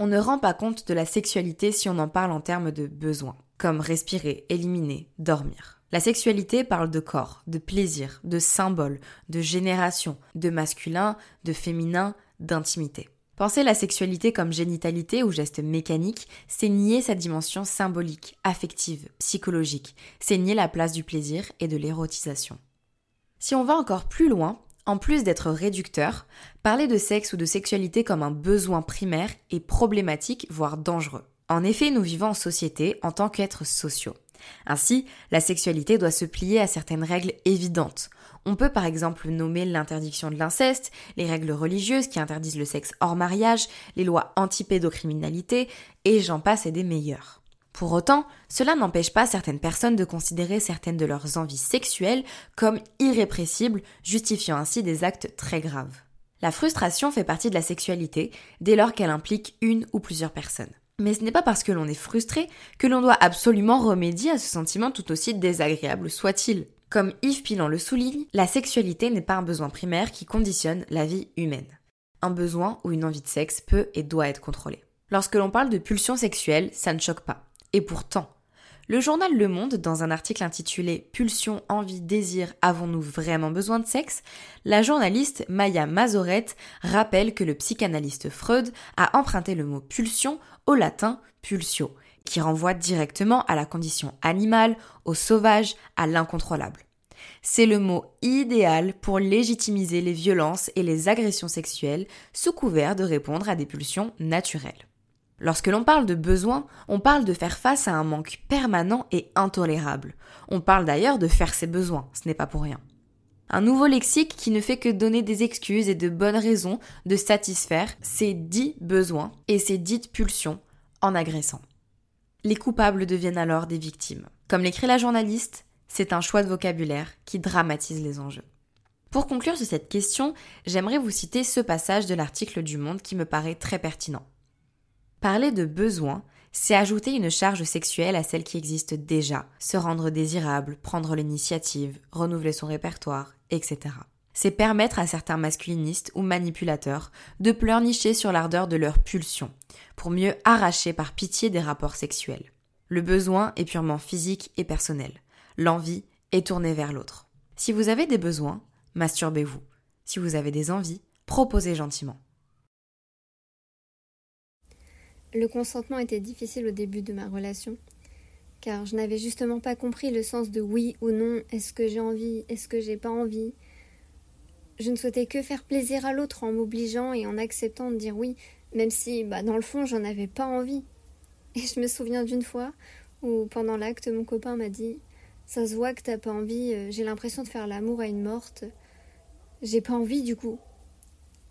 on ne rend pas compte de la sexualité si on en parle en termes de besoins, comme respirer, éliminer, dormir. La sexualité parle de corps, de plaisir, de symboles, de génération, de masculin, de féminin, d'intimité. Penser la sexualité comme génitalité ou geste mécanique, c'est nier sa dimension symbolique, affective, psychologique, c'est nier la place du plaisir et de l'érotisation. Si on va encore plus loin, en plus d'être réducteur, parler de sexe ou de sexualité comme un besoin primaire est problématique, voire dangereux. En effet, nous vivons en société en tant qu'êtres sociaux. Ainsi, la sexualité doit se plier à certaines règles évidentes. On peut par exemple nommer l'interdiction de l'inceste, les règles religieuses qui interdisent le sexe hors mariage, les lois anti-pédocriminalité, et j'en passe et des meilleurs. Pour autant, cela n'empêche pas certaines personnes de considérer certaines de leurs envies sexuelles comme irrépressibles, justifiant ainsi des actes très graves. La frustration fait partie de la sexualité dès lors qu'elle implique une ou plusieurs personnes. Mais ce n'est pas parce que l'on est frustré que l'on doit absolument remédier à ce sentiment tout aussi désagréable soit-il. Comme Yves Pilan le souligne, la sexualité n'est pas un besoin primaire qui conditionne la vie humaine. Un besoin ou une envie de sexe peut et doit être contrôlé. Lorsque l'on parle de pulsion sexuelle, ça ne choque pas. Et pourtant, le journal Le Monde, dans un article intitulé Pulsion, envie, désir, avons-nous vraiment besoin de sexe? la journaliste Maya Mazoret rappelle que le psychanalyste Freud a emprunté le mot pulsion au latin pulsio, qui renvoie directement à la condition animale, au sauvage, à l'incontrôlable. C'est le mot idéal pour légitimiser les violences et les agressions sexuelles sous couvert de répondre à des pulsions naturelles. Lorsque l'on parle de besoin, on parle de faire face à un manque permanent et intolérable. On parle d'ailleurs de faire ses besoins, ce n'est pas pour rien. Un nouveau lexique qui ne fait que donner des excuses et de bonnes raisons de satisfaire ces dits besoins et ces dites pulsions en agressant. Les coupables deviennent alors des victimes. Comme l'écrit la journaliste, c'est un choix de vocabulaire qui dramatise les enjeux. Pour conclure sur cette question, j'aimerais vous citer ce passage de l'article du Monde qui me paraît très pertinent. Parler de besoin, c'est ajouter une charge sexuelle à celle qui existe déjà, se rendre désirable, prendre l'initiative, renouveler son répertoire, etc. C'est permettre à certains masculinistes ou manipulateurs de pleurnicher sur l'ardeur de leur pulsion, pour mieux arracher par pitié des rapports sexuels. Le besoin est purement physique et personnel. L'envie est tournée vers l'autre. Si vous avez des besoins, masturbez-vous. Si vous avez des envies, proposez gentiment. Le consentement était difficile au début de ma relation, car je n'avais justement pas compris le sens de oui ou non, est-ce que j'ai envie, est-ce que j'ai pas envie. Je ne souhaitais que faire plaisir à l'autre en m'obligeant et en acceptant de dire oui, même si bah, dans le fond j'en avais pas envie. Et je me souviens d'une fois où pendant l'acte mon copain m'a dit Ça se voit que t'as pas envie, euh, j'ai l'impression de faire l'amour à une morte. J'ai pas envie du coup.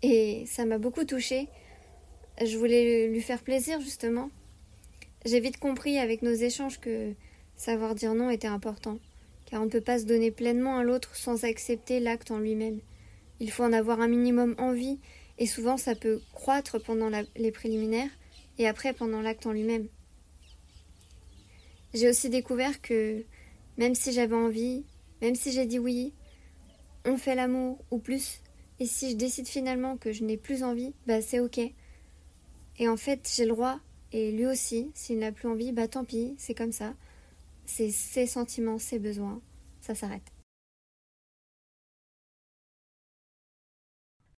Et ça m'a beaucoup touchée je voulais lui faire plaisir, justement. J'ai vite compris avec nos échanges que savoir dire non était important, car on ne peut pas se donner pleinement à l'autre sans accepter l'acte en lui-même. Il faut en avoir un minimum envie, et souvent ça peut croître pendant les préliminaires et après pendant l'acte en lui-même. J'ai aussi découvert que même si j'avais envie, même si j'ai dit oui, on fait l'amour ou plus, et si je décide finalement que je n'ai plus envie, bah c'est ok. Et en fait, j'ai le droit, et lui aussi, s'il n'a plus envie, bah tant pis, c'est comme ça. C'est ses sentiments, ses besoins, ça s'arrête.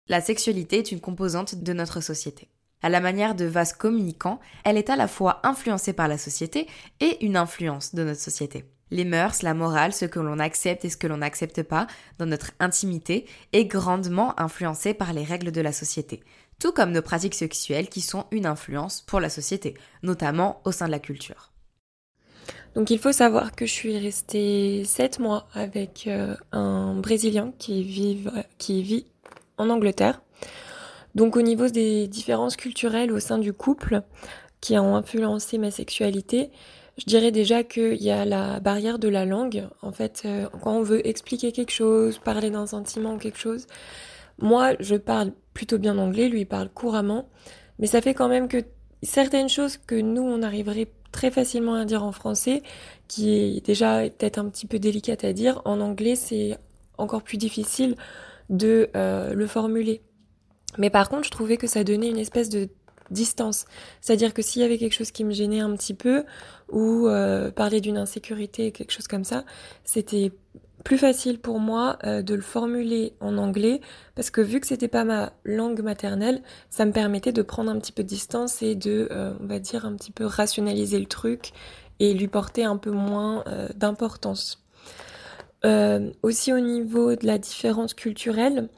La sexualité est une composante de notre société. À la manière de vase communicant, elle est à la fois influencée par la société et une influence de notre société. Les mœurs, la morale, ce que l'on accepte et ce que l'on n'accepte pas dans notre intimité est grandement influencée par les règles de la société, tout comme nos pratiques sexuelles qui sont une influence pour la société, notamment au sein de la culture. Donc il faut savoir que je suis restée sept mois avec euh, un Brésilien qui, qui vit en Angleterre. Donc au niveau des différences culturelles au sein du couple, qui ont influencé ma sexualité, je dirais déjà qu'il y a la barrière de la langue. En fait, euh, quand on veut expliquer quelque chose, parler d'un sentiment ou quelque chose, moi, je parle plutôt bien anglais, lui parle couramment, mais ça fait quand même que certaines choses que nous, on arriverait très facilement à dire en français, qui est déjà peut-être un petit peu délicate à dire, en anglais, c'est encore plus difficile de euh, le formuler. Mais par contre, je trouvais que ça donnait une espèce de distance. C'est-à-dire que s'il y avait quelque chose qui me gênait un petit peu, ou euh, parler d'une insécurité, quelque chose comme ça, c'était plus facile pour moi euh, de le formuler en anglais parce que vu que c'était pas ma langue maternelle, ça me permettait de prendre un petit peu de distance et de, euh, on va dire, un petit peu rationaliser le truc et lui porter un peu moins d'importance. aussi au niveau de la différence culturelle,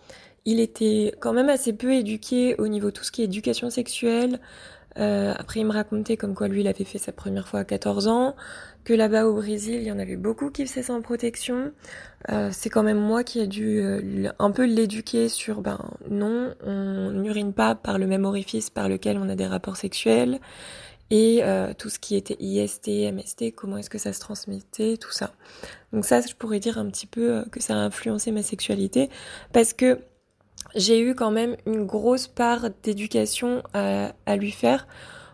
il était quand même assez peu éduqué au niveau tout ce qui est éducation sexuelle. Euh, après, il me racontait comme quoi lui, il avait fait sa première fois à 14 ans, que là-bas au Brésil, il y en avait beaucoup qui faisaient sans protection. Euh, c'est quand même moi qui ai dû euh, un peu l'éduquer sur, ben non, on n'urine pas par le même orifice par lequel on a des rapports sexuels. Et tout ce qui était IST, MST, comment est-ce que ça se transmettait, tout ça. Donc ça, je pourrais dire un petit peu que ça a influencé ma sexualité, parce que j'ai eu quand même une grosse part d'éducation à, lui faire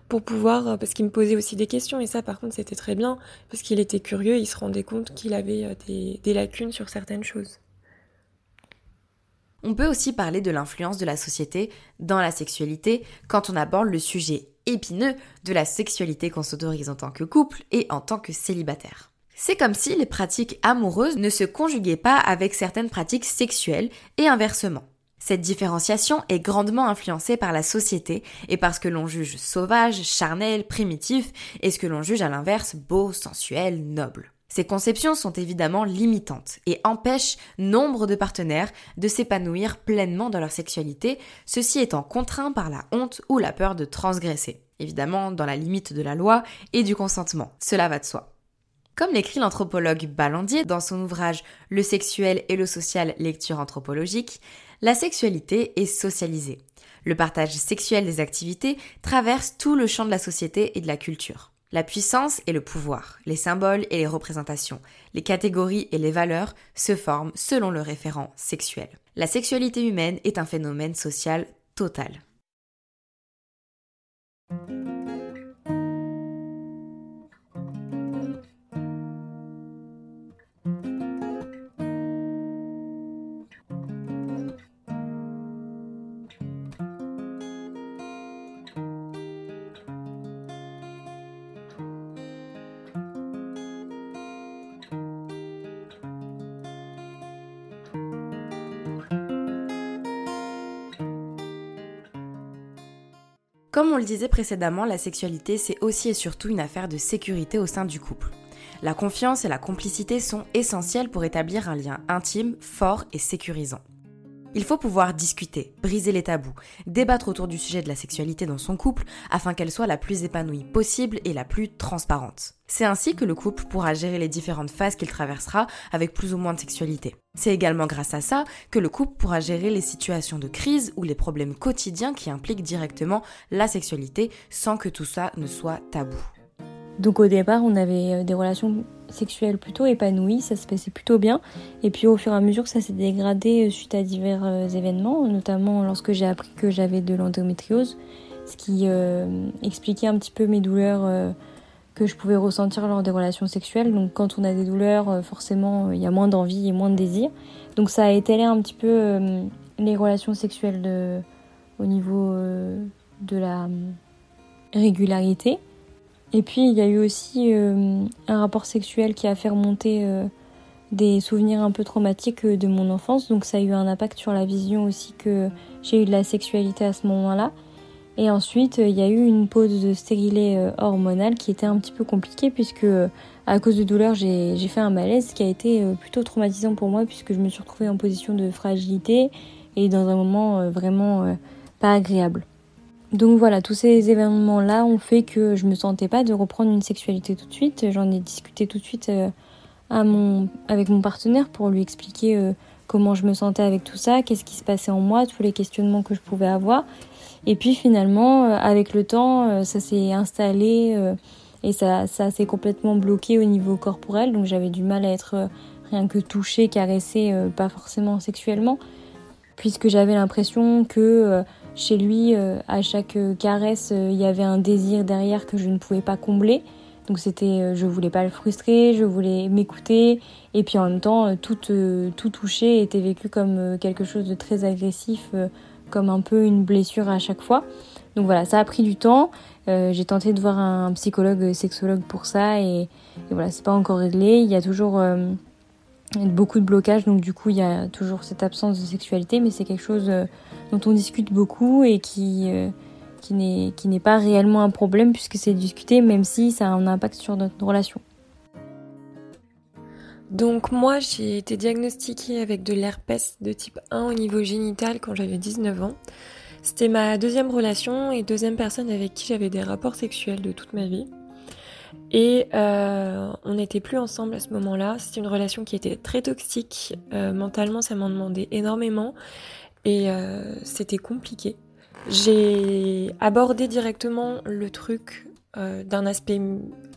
pour pouvoir, euh, parce qu'il me posait aussi des questions, et ça par contre c'était très bien, parce qu'il était curieux, il se rendait compte qu'il avait euh, des lacunes sur certaines choses. On peut aussi parler de l'influence de la société dans la sexualité quand on aborde le sujet épineux de la sexualité qu'on s'autorise en tant que couple et en tant que célibataire. C'est comme si les pratiques amoureuses ne se conjuguaient pas avec certaines pratiques sexuelles et inversement. Cette différenciation est grandement influencée par la société et par ce que l'on juge sauvage, charnel, primitif et ce que l'on juge à l'inverse beau, sensuel, noble. Ces conceptions sont évidemment limitantes et empêchent nombre de partenaires de s'épanouir pleinement dans leur sexualité, ceci étant contraint par la honte ou la peur de transgresser, évidemment dans la limite de la loi et du consentement, cela va de soi. Comme l'écrit l'anthropologue Ballandier dans son ouvrage Le sexuel et le social, lecture anthropologique, la sexualité est socialisée. Le partage sexuel des activités traverse tout le champ de la société et de la culture. La puissance et le pouvoir, les symboles et les représentations, les catégories et les valeurs se forment selon le référent sexuel. La sexualité humaine est un phénomène social total. On le disait précédemment, la sexualité c'est aussi et surtout une affaire de sécurité au sein du couple. La confiance et la complicité sont essentielles pour établir un lien intime, fort et sécurisant. Il faut pouvoir discuter, briser les tabous, débattre autour du sujet de la sexualité dans son couple afin qu'elle soit la plus épanouie possible et la plus transparente. C'est ainsi que le couple pourra gérer les différentes phases qu'il traversera avec plus ou moins de sexualité. C'est également grâce à ça que le couple pourra gérer les situations de crise ou les problèmes quotidiens qui impliquent directement la sexualité sans que tout ça ne soit tabou. Donc au départ, on avait euh, des relations sexuelles plutôt épanouies, ça se passait plutôt bien. Et puis au fur et à mesure, ça s'est dégradé euh, suite à divers euh, événements, notamment lorsque j'ai appris que j'avais de l'endométriose, ce qui expliquait un petit peu mes douleurs que je pouvais ressentir lors des relations sexuelles. Donc quand on a des douleurs, forcément, il y a moins d'envie et moins de désir. Donc ça a étalé un petit peu les relations sexuelles au niveau de la régularité. Et puis il y a eu aussi euh, un rapport sexuel qui a fait remonter euh, des souvenirs un peu traumatiques euh, de mon enfance. Donc ça a eu un impact sur la vision aussi que j'ai eu de la sexualité à ce moment-là. Et ensuite, il y a eu une pause de stérilet hormonal qui était un petit peu compliquée puisque à cause de douleurs, j'ai fait un malaise qui a été plutôt traumatisant pour moi puisque je me suis retrouvée en position de fragilité et dans un moment vraiment pas agréable. Donc voilà, tous ces événements-là ont fait que je me sentais pas de reprendre une sexualité tout de suite. J'en ai discuté tout de suite euh, avec mon partenaire pour lui expliquer euh, comment je me sentais avec tout ça, qu'est-ce qui se passait en moi, tous les questionnements que je pouvais avoir. Et puis finalement, avec le temps, ça s'est installé et ça, ça s'est complètement bloqué au niveau corporel. Donc j'avais du mal à être rien que touchée, caressée, pas forcément sexuellement, puisque j'avais l'impression que chez lui, euh, à chaque euh, caresse, euh, il y avait un désir derrière que je ne pouvais pas combler. Donc c'était, je voulais pas le frustrer, je voulais m'écouter, et puis en même temps, tout, tout toucher était vécu comme quelque chose de très agressif, comme un peu une blessure à chaque fois. Donc voilà, ça a pris du temps. j'ai tenté de voir un psychologue, sexologue pour ça, et, voilà, c'est pas encore réglé. Il y a toujours beaucoup de blocages, donc du coup, il y a toujours cette absence de sexualité, mais c'est quelque chose dont on discute beaucoup et qui, euh, qui n'est pas réellement un problème puisque c'est discuté même si ça a un impact sur notre relation. Donc moi j'ai été diagnostiquée avec de l'herpès de type 1 au niveau génital quand j'avais 19 ans. C'était ma deuxième relation et deuxième personne avec qui j'avais des rapports sexuels de toute ma vie. Et euh, on n'était plus ensemble à ce moment-là. C'était une relation qui était très toxique. Euh, mentalement, ça m'en demandait énormément. Et euh, c'était compliqué. J'ai abordé directement le truc euh, d'un aspect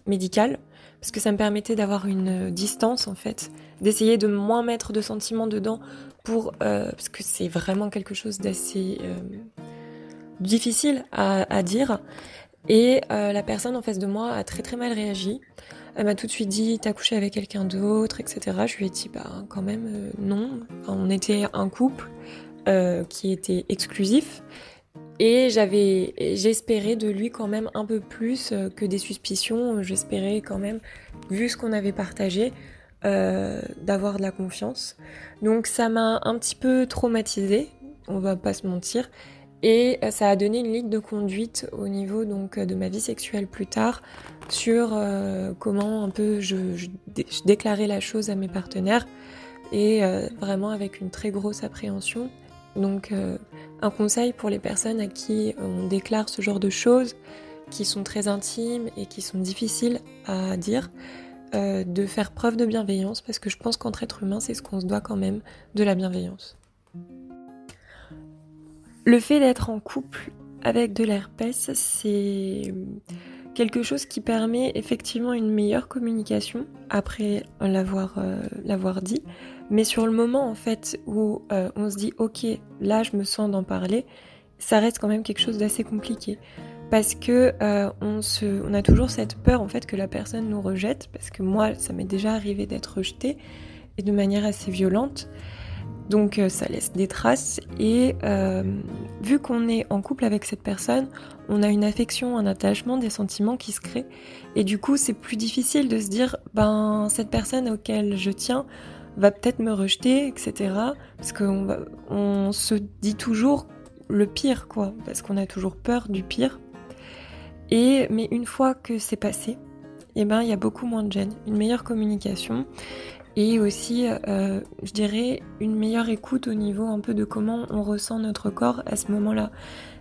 médical, parce que ça me permettait d'avoir une distance en fait, d'essayer de moins mettre de sentiments dedans, pour, euh, parce que c'est vraiment quelque chose d'assez difficile à, dire. Et la personne en face de moi a très très mal réagi. Elle m'a tout de suite dit t'as couché avec quelqu'un d'autre, etc. Je lui ai dit bah quand même non. on était un couple. Euh, qui était exclusif. Et j'avais, j'espérais de lui quand même un peu plus euh, que des suspicions. J'espérais quand même, vu ce qu'on avait partagé, euh, d'avoir de la confiance. Donc ça m'a un petit peu traumatisée, on va pas se mentir. Et ça a donné une ligne de conduite au niveau donc de ma vie sexuelle plus tard sur comment un peu je, déclarais la chose à mes partenaires et vraiment avec une très grosse appréhension donc euh, un conseil pour les personnes à qui on déclare ce genre de choses qui sont très intimes et qui sont difficiles à dire, euh, de faire preuve de bienveillance parce que je pense qu'entre êtres humains c'est ce qu'on se doit quand même, de la bienveillance. Le fait d'être en couple avec de l'herpès, c'est quelque chose qui permet effectivement une meilleure communication après l'avoir euh, dit mais sur le moment, en fait, où euh, on se dit, ok, là, je me sens d'en parler, ça reste quand même quelque chose d'assez compliqué. Parce que euh, on, a toujours cette peur, en fait, que la personne nous rejette. Parce que moi, ça m'est déjà arrivé d'être rejetée, et de manière assez violente. Donc euh, ça laisse des traces et vu qu'on est en couple avec cette personne, on a une affection, un attachement, des sentiments qui se créent et du coup c'est plus difficile de se dire ben cette personne auquel je tiens, va peut-être me rejeter, etc. Parce qu'on on se dit toujours le pire, quoi, parce qu'on a toujours peur du pire. Et mais une fois que c'est passé, eh ben il y a beaucoup moins de gêne, une meilleure communication et aussi, euh, je dirais, une meilleure écoute au niveau un peu de comment on ressent notre corps à ce moment-là.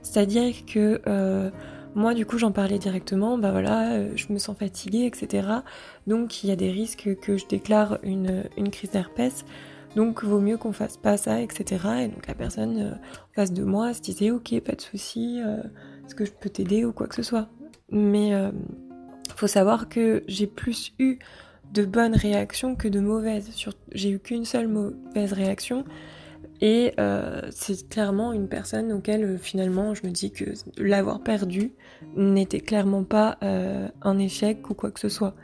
C'est-à-dire que euh, moi, du coup, j'en parlais directement, bah voilà, je me sens fatiguée, etc. Donc, il y a des risques que je déclare une, crise d'herpès. Donc, vaut mieux qu'on fasse pas ça, etc. Et donc, la personne euh, en face de moi se disait, ok, pas de souci, est-ce que je peux t'aider ou quoi que ce soit? Mais faut savoir que j'ai plus eu de bonnes réactions que de mauvaises. J'ai eu qu'une seule mauvaise réaction. Et euh, c'est clairement une personne auquel euh, finalement je me dis que l'avoir perdu n'était clairement pas euh, un échec ou quoi que ce soit.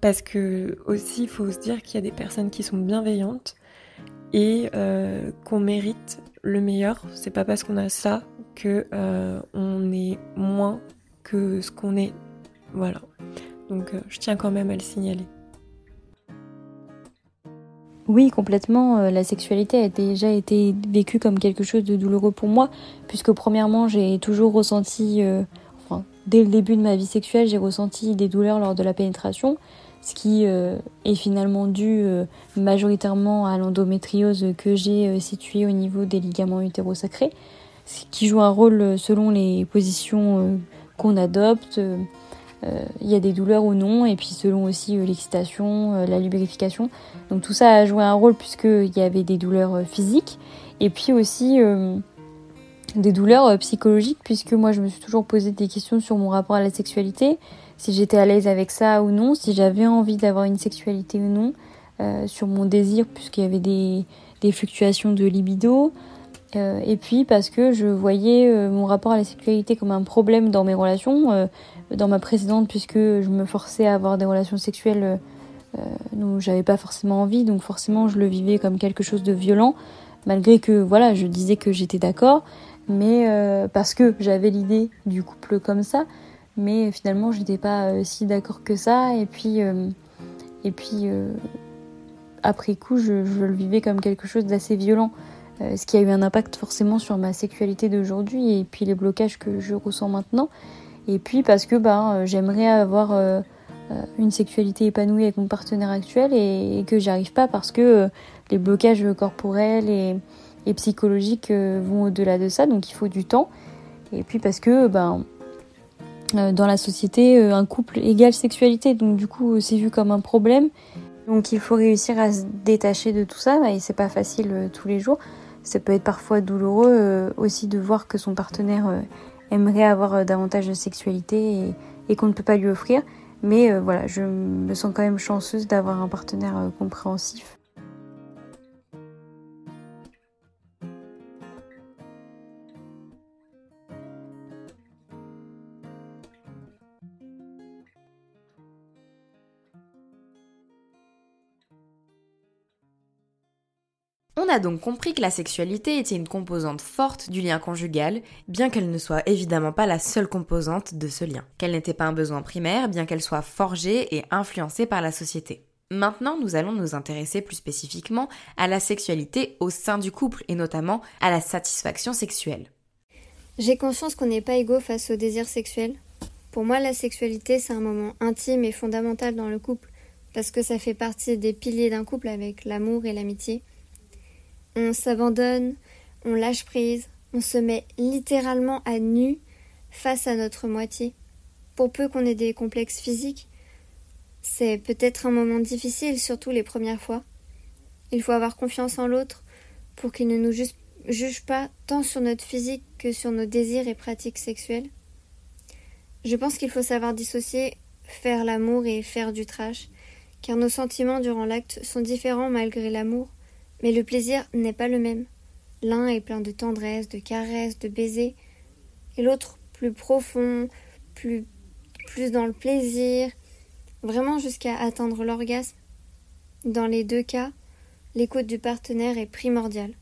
Parce que aussi il faut se dire qu'il y a des personnes qui sont bienveillantes et qu'on mérite le meilleur. C'est pas parce qu'on a ça que on est moins que ce qu'on est. Voilà. Donc je tiens quand même à le signaler. Oui, complètement. Euh, la sexualité a déjà été vécue comme quelque chose de douloureux pour moi, puisque premièrement, j'ai toujours ressenti, euh, enfin, dès le début de ma vie sexuelle, j'ai ressenti des douleurs lors de la pénétration, ce qui euh, est finalement dû majoritairement à l'endométriose que j'ai située au niveau des ligaments utérosacrés, qui joue un rôle selon les positions qu'on adopte il y a des douleurs ou non, et puis selon aussi l'excitation, la lubrification. Donc tout ça a joué un rôle puisqu'il y avait des douleurs physiques, et puis aussi des douleurs psychologiques, puisque moi je me suis toujours posé des questions sur mon rapport à la sexualité, si j'étais à l'aise avec ça ou non, si j'avais envie d'avoir une sexualité ou non, sur mon désir, puisqu'il y avait des, des fluctuations de libido, euh, et puis parce que je voyais euh, mon rapport à la sexualité comme un problème dans mes relations, euh, dans ma précédente, puisque je me forçais à avoir des relations sexuelles dont j'avais pas forcément envie, donc forcément je le vivais comme quelque chose de violent, malgré que voilà, je disais que j'étais d'accord, mais parce que j'avais l'idée du couple comme ça, mais finalement je n'étais pas si d'accord que ça, et puis et puis après coup je, je, le vivais comme quelque chose d'assez violent. Euh, ce qui a eu un impact forcément sur ma sexualité d'aujourd'hui et puis les blocages que je ressens maintenant. Et puis parce que ben, j'aimerais avoir euh, une sexualité épanouie avec mon partenaire actuel et, que j'y arrive pas parce que les blocages corporels et, psychologiques vont au-delà de ça, donc il faut du temps. Et puis parce que ben, dans la société, un couple égale sexualité, donc du coup c'est vu comme un problème. Donc il faut réussir à se détacher de tout ça et c'est pas facile tous les jours ça peut être parfois douloureux euh, aussi de voir que son partenaire euh, aimerait avoir euh, davantage de sexualité et, qu'on ne peut pas lui offrir. Mais voilà, je me sens quand même chanceuse d'avoir un partenaire compréhensif On a donc compris que la sexualité était une composante forte du lien conjugal, bien qu'elle ne soit évidemment pas la seule composante de ce lien. Qu'elle n'était pas un besoin primaire, bien qu'elle soit forgée et influencée par la société. Maintenant, nous allons nous intéresser plus spécifiquement à la sexualité au sein du couple et notamment à la satisfaction sexuelle. J'ai conscience qu'on n'est pas égaux face au désir sexuel. Pour moi, la sexualité, c'est un moment intime et fondamental dans le couple, parce que ça fait partie des piliers d'un couple avec l'amour et l'amitié. On s'abandonne, on lâche prise, on se met littéralement à nu face à notre moitié. Pour peu qu'on ait des complexes physiques, c'est peut-être un moment difficile, surtout les premières fois. Il faut avoir confiance en l'autre pour qu'il ne nous juge pas tant sur notre physique que sur nos désirs et pratiques sexuelles. Je pense qu'il faut savoir dissocier faire l'amour et faire du trash, car nos sentiments durant l'acte sont différents malgré l'amour. Mais le plaisir n'est pas le même. L'un est plein de tendresse, de caresses, de baisers, et l'autre plus profond, plus, dans le plaisir, vraiment jusqu'à atteindre l'orgasme. Dans les deux cas, l'écoute du partenaire est primordiale.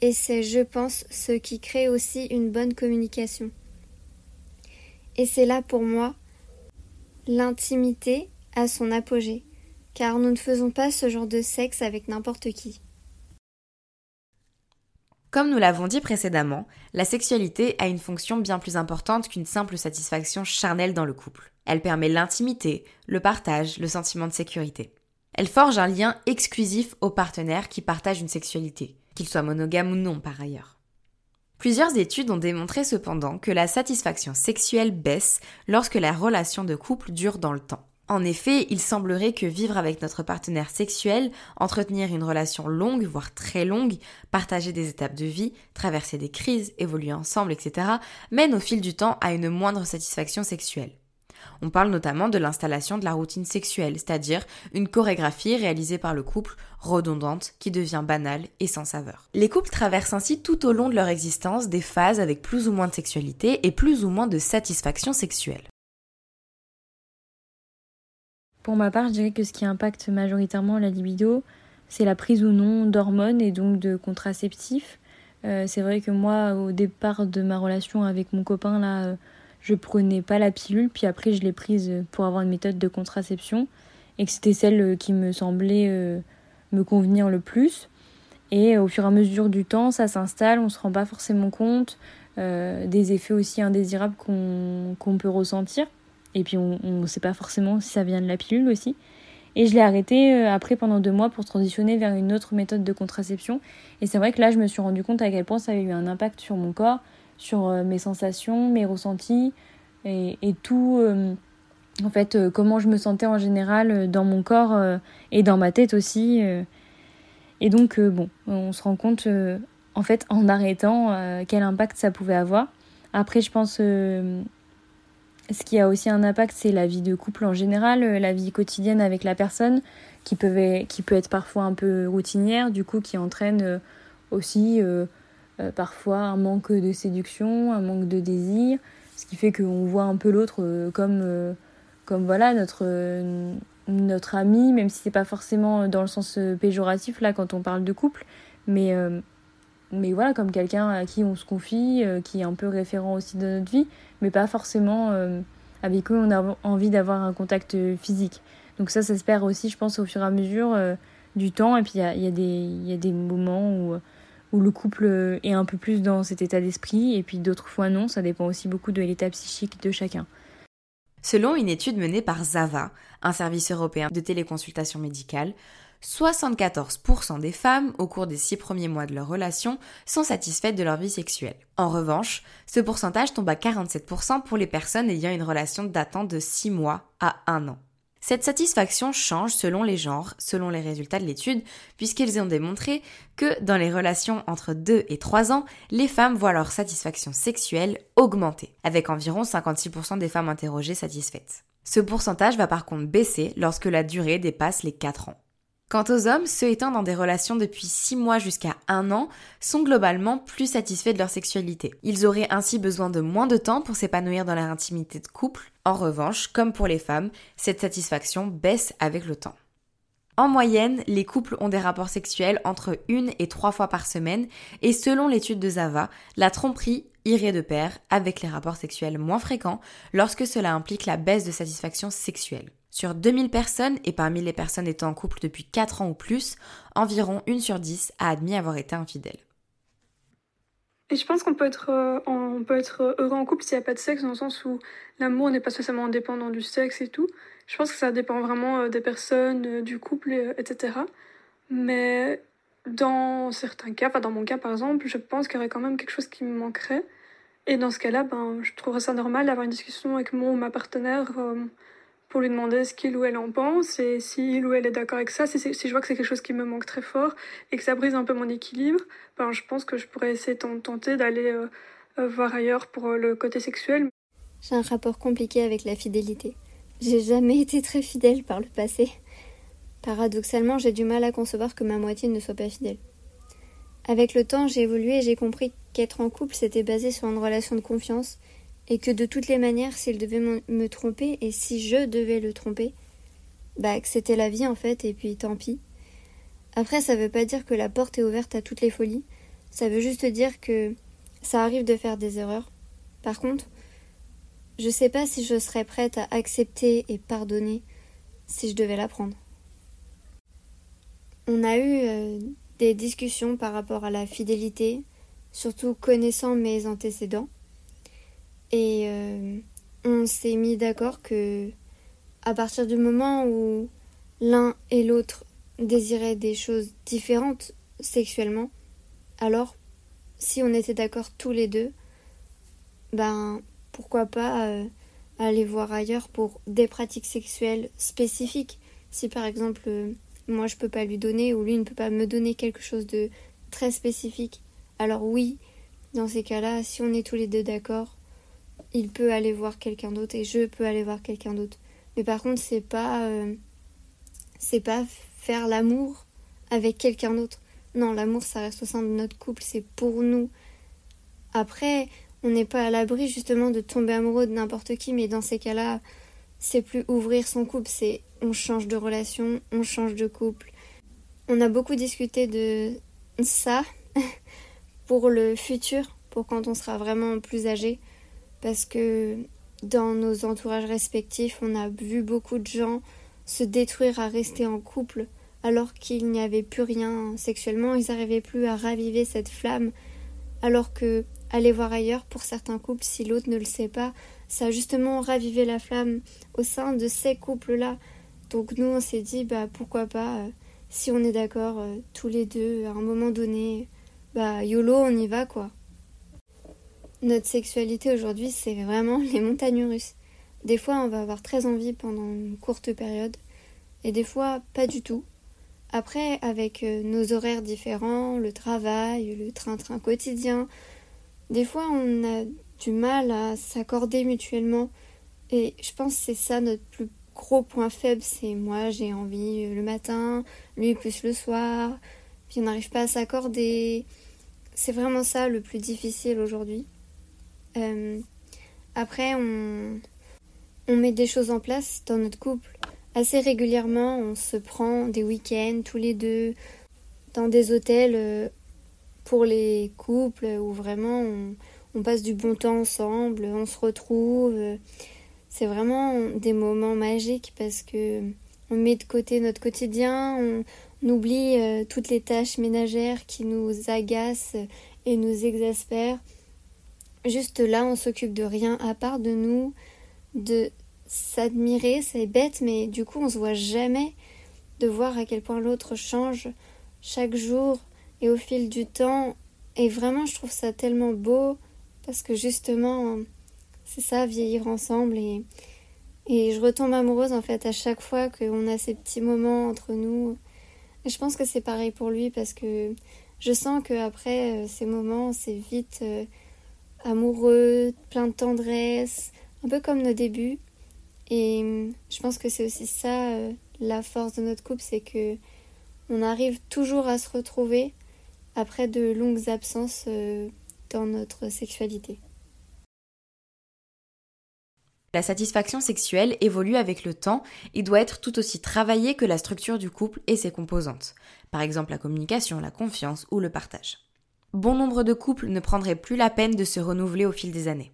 Et c'est, je pense, ce qui crée aussi une bonne communication. Et c'est là pour moi l'intimité à son apogée, car nous ne faisons pas ce genre de sexe avec n'importe qui. Comme nous l'avons dit précédemment, la sexualité a une fonction bien plus importante qu'une simple satisfaction charnelle dans le couple. Elle permet l'intimité, le partage, le sentiment de sécurité. Elle forge un lien exclusif aux partenaires qui partagent une sexualité, qu'ils soient monogames ou non par ailleurs. Plusieurs études ont démontré cependant que la satisfaction sexuelle baisse lorsque la relation de couple dure dans le temps. En effet, il semblerait que vivre avec notre partenaire sexuel, entretenir une relation longue, voire très longue, partager des étapes de vie, traverser des crises, évoluer ensemble, etc., mène au fil du temps à une moindre satisfaction sexuelle. On parle notamment de l'installation de la routine sexuelle, c'est-à-dire une chorégraphie réalisée par le couple, redondante, qui devient banale et sans saveur. Les couples traversent ainsi tout au long de leur existence des phases avec plus ou moins de sexualité et plus ou moins de satisfaction sexuelle. Pour ma part, je dirais que ce qui impacte majoritairement la libido, c'est la prise ou non d'hormones et donc de contraceptifs. Euh, c'est vrai que moi, au départ de ma relation avec mon copain, là, euh, je prenais pas la pilule, puis après je l'ai prise pour avoir une méthode de contraception et que c'était celle euh, qui me semblait me convenir le plus. Et au fur et à mesure du temps, ça s'installe, on se rend pas forcément compte des effets aussi indésirables qu'on peut ressentir. Et puis on ne sait pas forcément si ça vient de la pilule aussi. Et je l'ai arrêté euh, après pendant deux mois pour transitionner vers une autre méthode de contraception. Et c'est vrai que là, je me suis rendu compte à quel point ça avait eu un impact sur mon corps, sur euh, mes sensations, mes ressentis et, tout, euh, en fait comment je me sentais en général dans mon corps et dans ma tête aussi. Et donc bon, on se rend compte en fait en arrêtant quel impact ça pouvait avoir. Après je pense ce qui a aussi un impact c'est la vie de couple en général, la vie quotidienne avec la personne qui peut, être parfois un peu routinière, du coup qui entraîne aussi euh, parfois un manque de séduction, un manque de désir, ce qui fait qu'on voit un peu l'autre euh, comme, euh, comme voilà notre, notre ami, même si c'est pas forcément dans le sens péjoratif là quand on parle de couple, mais, mais voilà, comme quelqu'un à qui on se confie, qui est un peu référent aussi de notre vie, mais pas forcément avec qui on a envie d'avoir un contact physique. Donc ça, ça se perd aussi, je pense, au fur et à mesure du temps. Et puis il y a, y, a y a, des moments où où le couple est un peu plus dans cet état d'esprit, et puis d'autres fois non, ça dépend aussi beaucoup de l'état psychique de chacun. Selon une étude menée par Zava, un service européen de téléconsultation médicale, 74% des femmes, au cours des six premiers mois de leur relation, sont satisfaites de leur vie sexuelle. En revanche, ce pourcentage tombe à 47% pour les personnes ayant une relation datant de 6 mois à 1 an. Cette satisfaction change selon les genres, selon les résultats de l'étude, puisqu'ils ont démontré que dans les relations entre 2 et 3 ans, les femmes voient leur satisfaction sexuelle augmenter, avec environ 56% des femmes interrogées satisfaites. Ce pourcentage va par contre baisser lorsque la durée dépasse les 4 ans. Quant aux hommes, ceux étant dans des relations depuis 6 mois jusqu'à 1 an sont globalement plus satisfaits de leur sexualité. Ils auraient ainsi besoin de moins de temps pour s'épanouir dans leur intimité de couple. En revanche, comme pour les femmes, cette satisfaction baisse avec le temps. En moyenne, les couples ont des rapports sexuels entre une et trois fois par semaine et selon l'étude de Zava, la tromperie irait de pair avec les rapports sexuels moins fréquents lorsque cela implique la baisse de satisfaction sexuelle. Sur 2000 personnes, et parmi les personnes étant en couple depuis 4 ans ou plus, environ 1 sur 10 a admis avoir été infidèle. Et je pense qu'on peut être, euh, heureux en couple s'il n'y a pas de sexe, dans le sens où l'amour n'est pas spécialement indépendant du sexe et tout. Je pense que ça dépend vraiment euh, des personnes, euh, du couple, etc. Mais dans certains cas, enfin dans mon cas par exemple, je pense qu'il y aurait quand même quelque chose qui me manquerait. Et dans ce cas-là, ben, je trouverais ça normal d'avoir une discussion avec mon ou ma partenaire pour lui demander ce qu'il ou elle en pense et si il ou elle est d'accord avec ça. Si, si, je vois que c'est quelque chose qui me manque très fort et que ça brise un peu mon équilibre, ben, je pense que je pourrais essayer de tenter d'aller euh, euh, voir ailleurs pour euh, le côté sexuel. J'ai un rapport compliqué avec la fidélité. J'ai jamais été très fidèle par le passé. Paradoxalement, j'ai du mal à concevoir que ma moitié ne soit pas fidèle. Avec le temps, j'ai évolué et j'ai compris qu'être en couple, c'était basé sur une relation de confiance et que de toutes les manières, s'il devait me tromper et si je devais le tromper, bah que c'était la vie en fait, et puis tant pis. Après, ça veut pas dire que la porte est ouverte à toutes les folies, ça veut juste dire que ça arrive de faire des erreurs. Par contre, je sais pas si je serais prête à accepter et pardonner si je devais l'apprendre. On a eu euh, des discussions par rapport à la fidélité, surtout connaissant mes antécédents. Et euh, on s'est mis d'accord que à partir du moment où l'un et l'autre désiraient des choses différentes sexuellement, alors si on était d'accord tous les deux, ben pourquoi pas euh, aller voir ailleurs pour des pratiques sexuelles spécifiques. Si par exemple euh, moi je peux pas lui donner ou lui ne peut pas me donner quelque chose de très spécifique, alors oui, dans ces cas-là, si on est tous les deux d'accord, il peut aller voir quelqu'un d'autre et je peux aller voir quelqu'un d'autre. Mais par contre, c'est pas euh, c'est pas faire l'amour avec quelqu'un d'autre. Non, l'amour ça reste au sein de notre couple, c'est pour nous. Après, on n'est pas à l'abri justement de tomber amoureux de n'importe qui, mais dans ces cas-là, c'est plus ouvrir son couple, c'est on change de relation, on change de couple. On a beaucoup discuté de ça pour le futur, pour quand on sera vraiment plus âgé parce que dans nos entourages respectifs, on a vu beaucoup de gens se détruire à rester en couple alors qu'il n'y avait plus rien sexuellement, ils n'arrivaient plus à raviver cette flamme, alors que aller voir ailleurs pour certains couples, si l'autre ne le sait pas, ça a justement ravivé la flamme au sein de ces couples-là. Donc nous, on s'est dit, bah pourquoi pas, euh, si on est d'accord euh, tous les deux, à un moment donné, bah YOLO, on y va quoi. Notre sexualité aujourd'hui, c'est vraiment les montagnes russes. Des fois, on va avoir très envie pendant une courte période, et des fois, pas du tout. Après, avec euh, nos horaires différents, le travail, le train-train quotidien, des fois, on a du mal à s'accorder mutuellement. Et je pense que c'est ça notre plus gros point faible, c'est moi j'ai envie le matin, lui plus le soir, puis on n'arrive pas à s'accorder. C'est vraiment ça le plus difficile aujourd'hui. Euh, après, on, met des choses en place dans notre couple. Assez régulièrement, on se prend des week-ends tous les deux dans des hôtels euh, pour les couples où vraiment on, on passe du bon temps ensemble, on se retrouve. C'est vraiment des moments magiques parce que on met de côté notre quotidien, on, oublie euh, toutes les tâches ménagères qui nous agacent et nous exaspèrent. Juste là, on s'occupe de rien à part de nous, de s'admirer, c'est bête, mais du coup, on se voit jamais de voir à quel point l'autre change chaque jour et au fil du temps. Et vraiment, je trouve ça tellement beau parce que justement, c'est ça, vieillir ensemble. Et, et je retombe amoureuse en fait à chaque fois qu'on a ces petits moments entre nous. Et je pense que c'est pareil pour lui parce que je sens qu'après euh, ces moments, c'est vite euh, amoureux, plein de tendresse, un peu comme nos débuts. Et euh, je pense que c'est aussi ça la force de notre couple, c'est que on arrive toujours à se retrouver après de longues absences dans notre sexualité. La satisfaction sexuelle évolue avec le temps et doit être tout aussi travaillée que la structure du couple et ses composantes, par exemple la communication, la confiance ou le partage. Bon nombre de couples ne prendraient plus la peine de se renouveler au fil des années.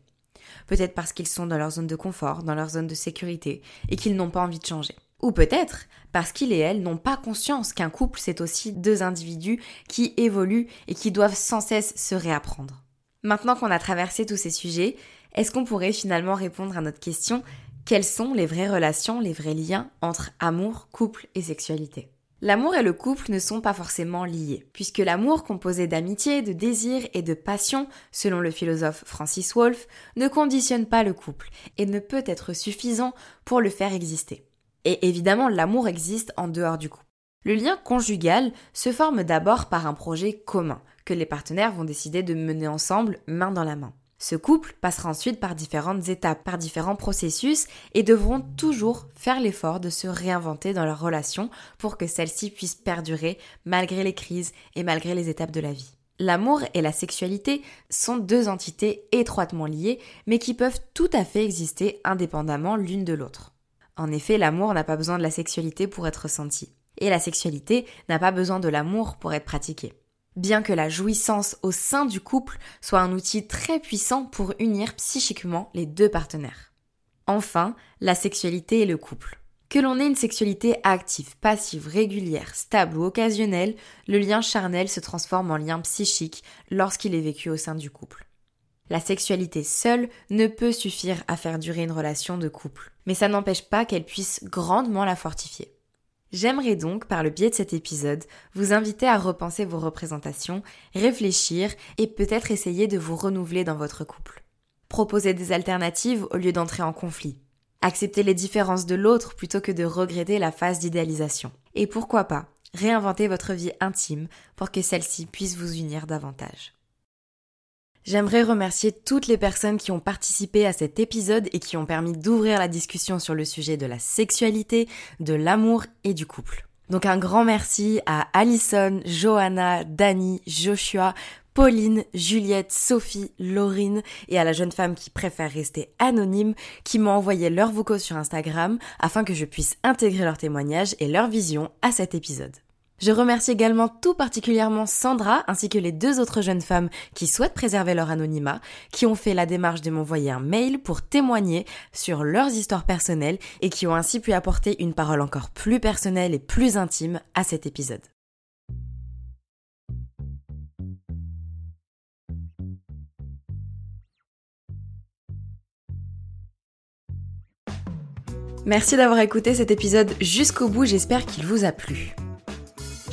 Peut-être parce qu'ils sont dans leur zone de confort, dans leur zone de sécurité, et qu'ils n'ont pas envie de changer. Ou peut-être parce qu'ils et elles n'ont pas conscience qu'un couple c'est aussi deux individus qui évoluent et qui doivent sans cesse se réapprendre. Maintenant qu'on a traversé tous ces sujets, est-ce qu'on pourrait finalement répondre à notre question quelles sont les vraies relations, les vrais liens entre amour, couple et sexualité? L'amour et le couple ne sont pas forcément liés, puisque l'amour composé d'amitié, de désir et de passion, selon le philosophe Francis Wolff, ne conditionne pas le couple et ne peut être suffisant pour le faire exister. Et évidemment, l'amour existe en dehors du couple. Le lien conjugal se forme d'abord par un projet commun, que les partenaires vont décider de mener ensemble, main dans la main. Ce couple passera ensuite par différentes étapes, par différents processus et devront toujours faire l'effort de se réinventer dans leur relation pour que celle-ci puisse perdurer malgré les crises et malgré les étapes de la vie. L'amour et la sexualité sont deux entités étroitement liées mais qui peuvent tout à fait exister indépendamment l'une de l'autre. En effet, l'amour n'a pas besoin de la sexualité pour être ressenti et la sexualité n'a pas besoin de l'amour pour être pratiquée bien que la jouissance au sein du couple soit un outil très puissant pour unir psychiquement les deux partenaires. Enfin, la sexualité et le couple. Que l'on ait une sexualité active, passive, régulière, stable ou occasionnelle, le lien charnel se transforme en lien psychique lorsqu'il est vécu au sein du couple. La sexualité seule ne peut suffire à faire durer une relation de couple, mais ça n'empêche pas qu'elle puisse grandement la fortifier. J'aimerais donc, par le biais de cet épisode, vous inviter à repenser vos représentations, réfléchir et peut-être essayer de vous renouveler dans votre couple. Proposer des alternatives au lieu d'entrer en conflit. Accepter les différences de l'autre plutôt que de regretter la phase d'idéalisation. Et pourquoi pas, réinventer votre vie intime pour que celle-ci puisse vous unir davantage. J'aimerais remercier toutes les personnes qui ont participé à cet épisode et qui ont permis d'ouvrir la discussion sur le sujet de la sexualité, de l'amour et du couple. Donc un grand merci à Alison, Johanna, Dani, Joshua, Pauline, Juliette, Sophie, Laurine et à la jeune femme qui préfère rester anonyme qui m'ont envoyé leurs vocaux sur Instagram afin que je puisse intégrer leurs témoignages et leurs visions à cet épisode. Je remercie également tout particulièrement Sandra ainsi que les deux autres jeunes femmes qui souhaitent préserver leur anonymat, qui ont fait la démarche de m'envoyer un mail pour témoigner sur leurs histoires personnelles et qui ont ainsi pu apporter une parole encore plus personnelle et plus intime à cet épisode. Merci d'avoir écouté cet épisode jusqu'au bout, j'espère qu'il vous a plu.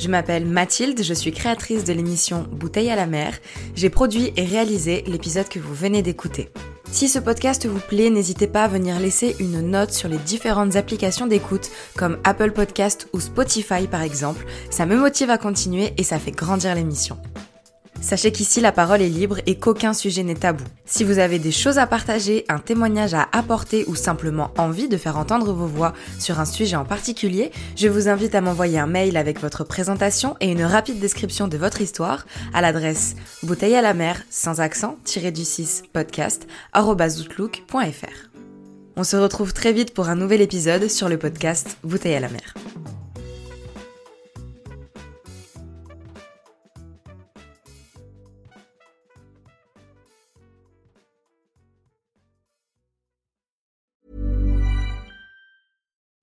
Je m'appelle Mathilde, je suis créatrice de l'émission Bouteille à la mer. J'ai produit et réalisé l'épisode que vous venez d'écouter. Si ce podcast vous plaît, n'hésitez pas à venir laisser une note sur les différentes applications d'écoute comme Apple Podcast ou Spotify par exemple. Ça me motive à continuer et ça fait grandir l'émission. Sachez qu'ici la parole est libre et qu'aucun sujet n'est tabou. Si vous avez des choses à partager, un témoignage à apporter ou simplement envie de faire entendre vos voix sur un sujet en particulier, je vous invite à m'envoyer un mail avec votre présentation et une rapide description de votre histoire à l'adresse bouteille à la mer sans accent du 6 podcast On se retrouve très vite pour un nouvel épisode sur le podcast Bouteille à la mer.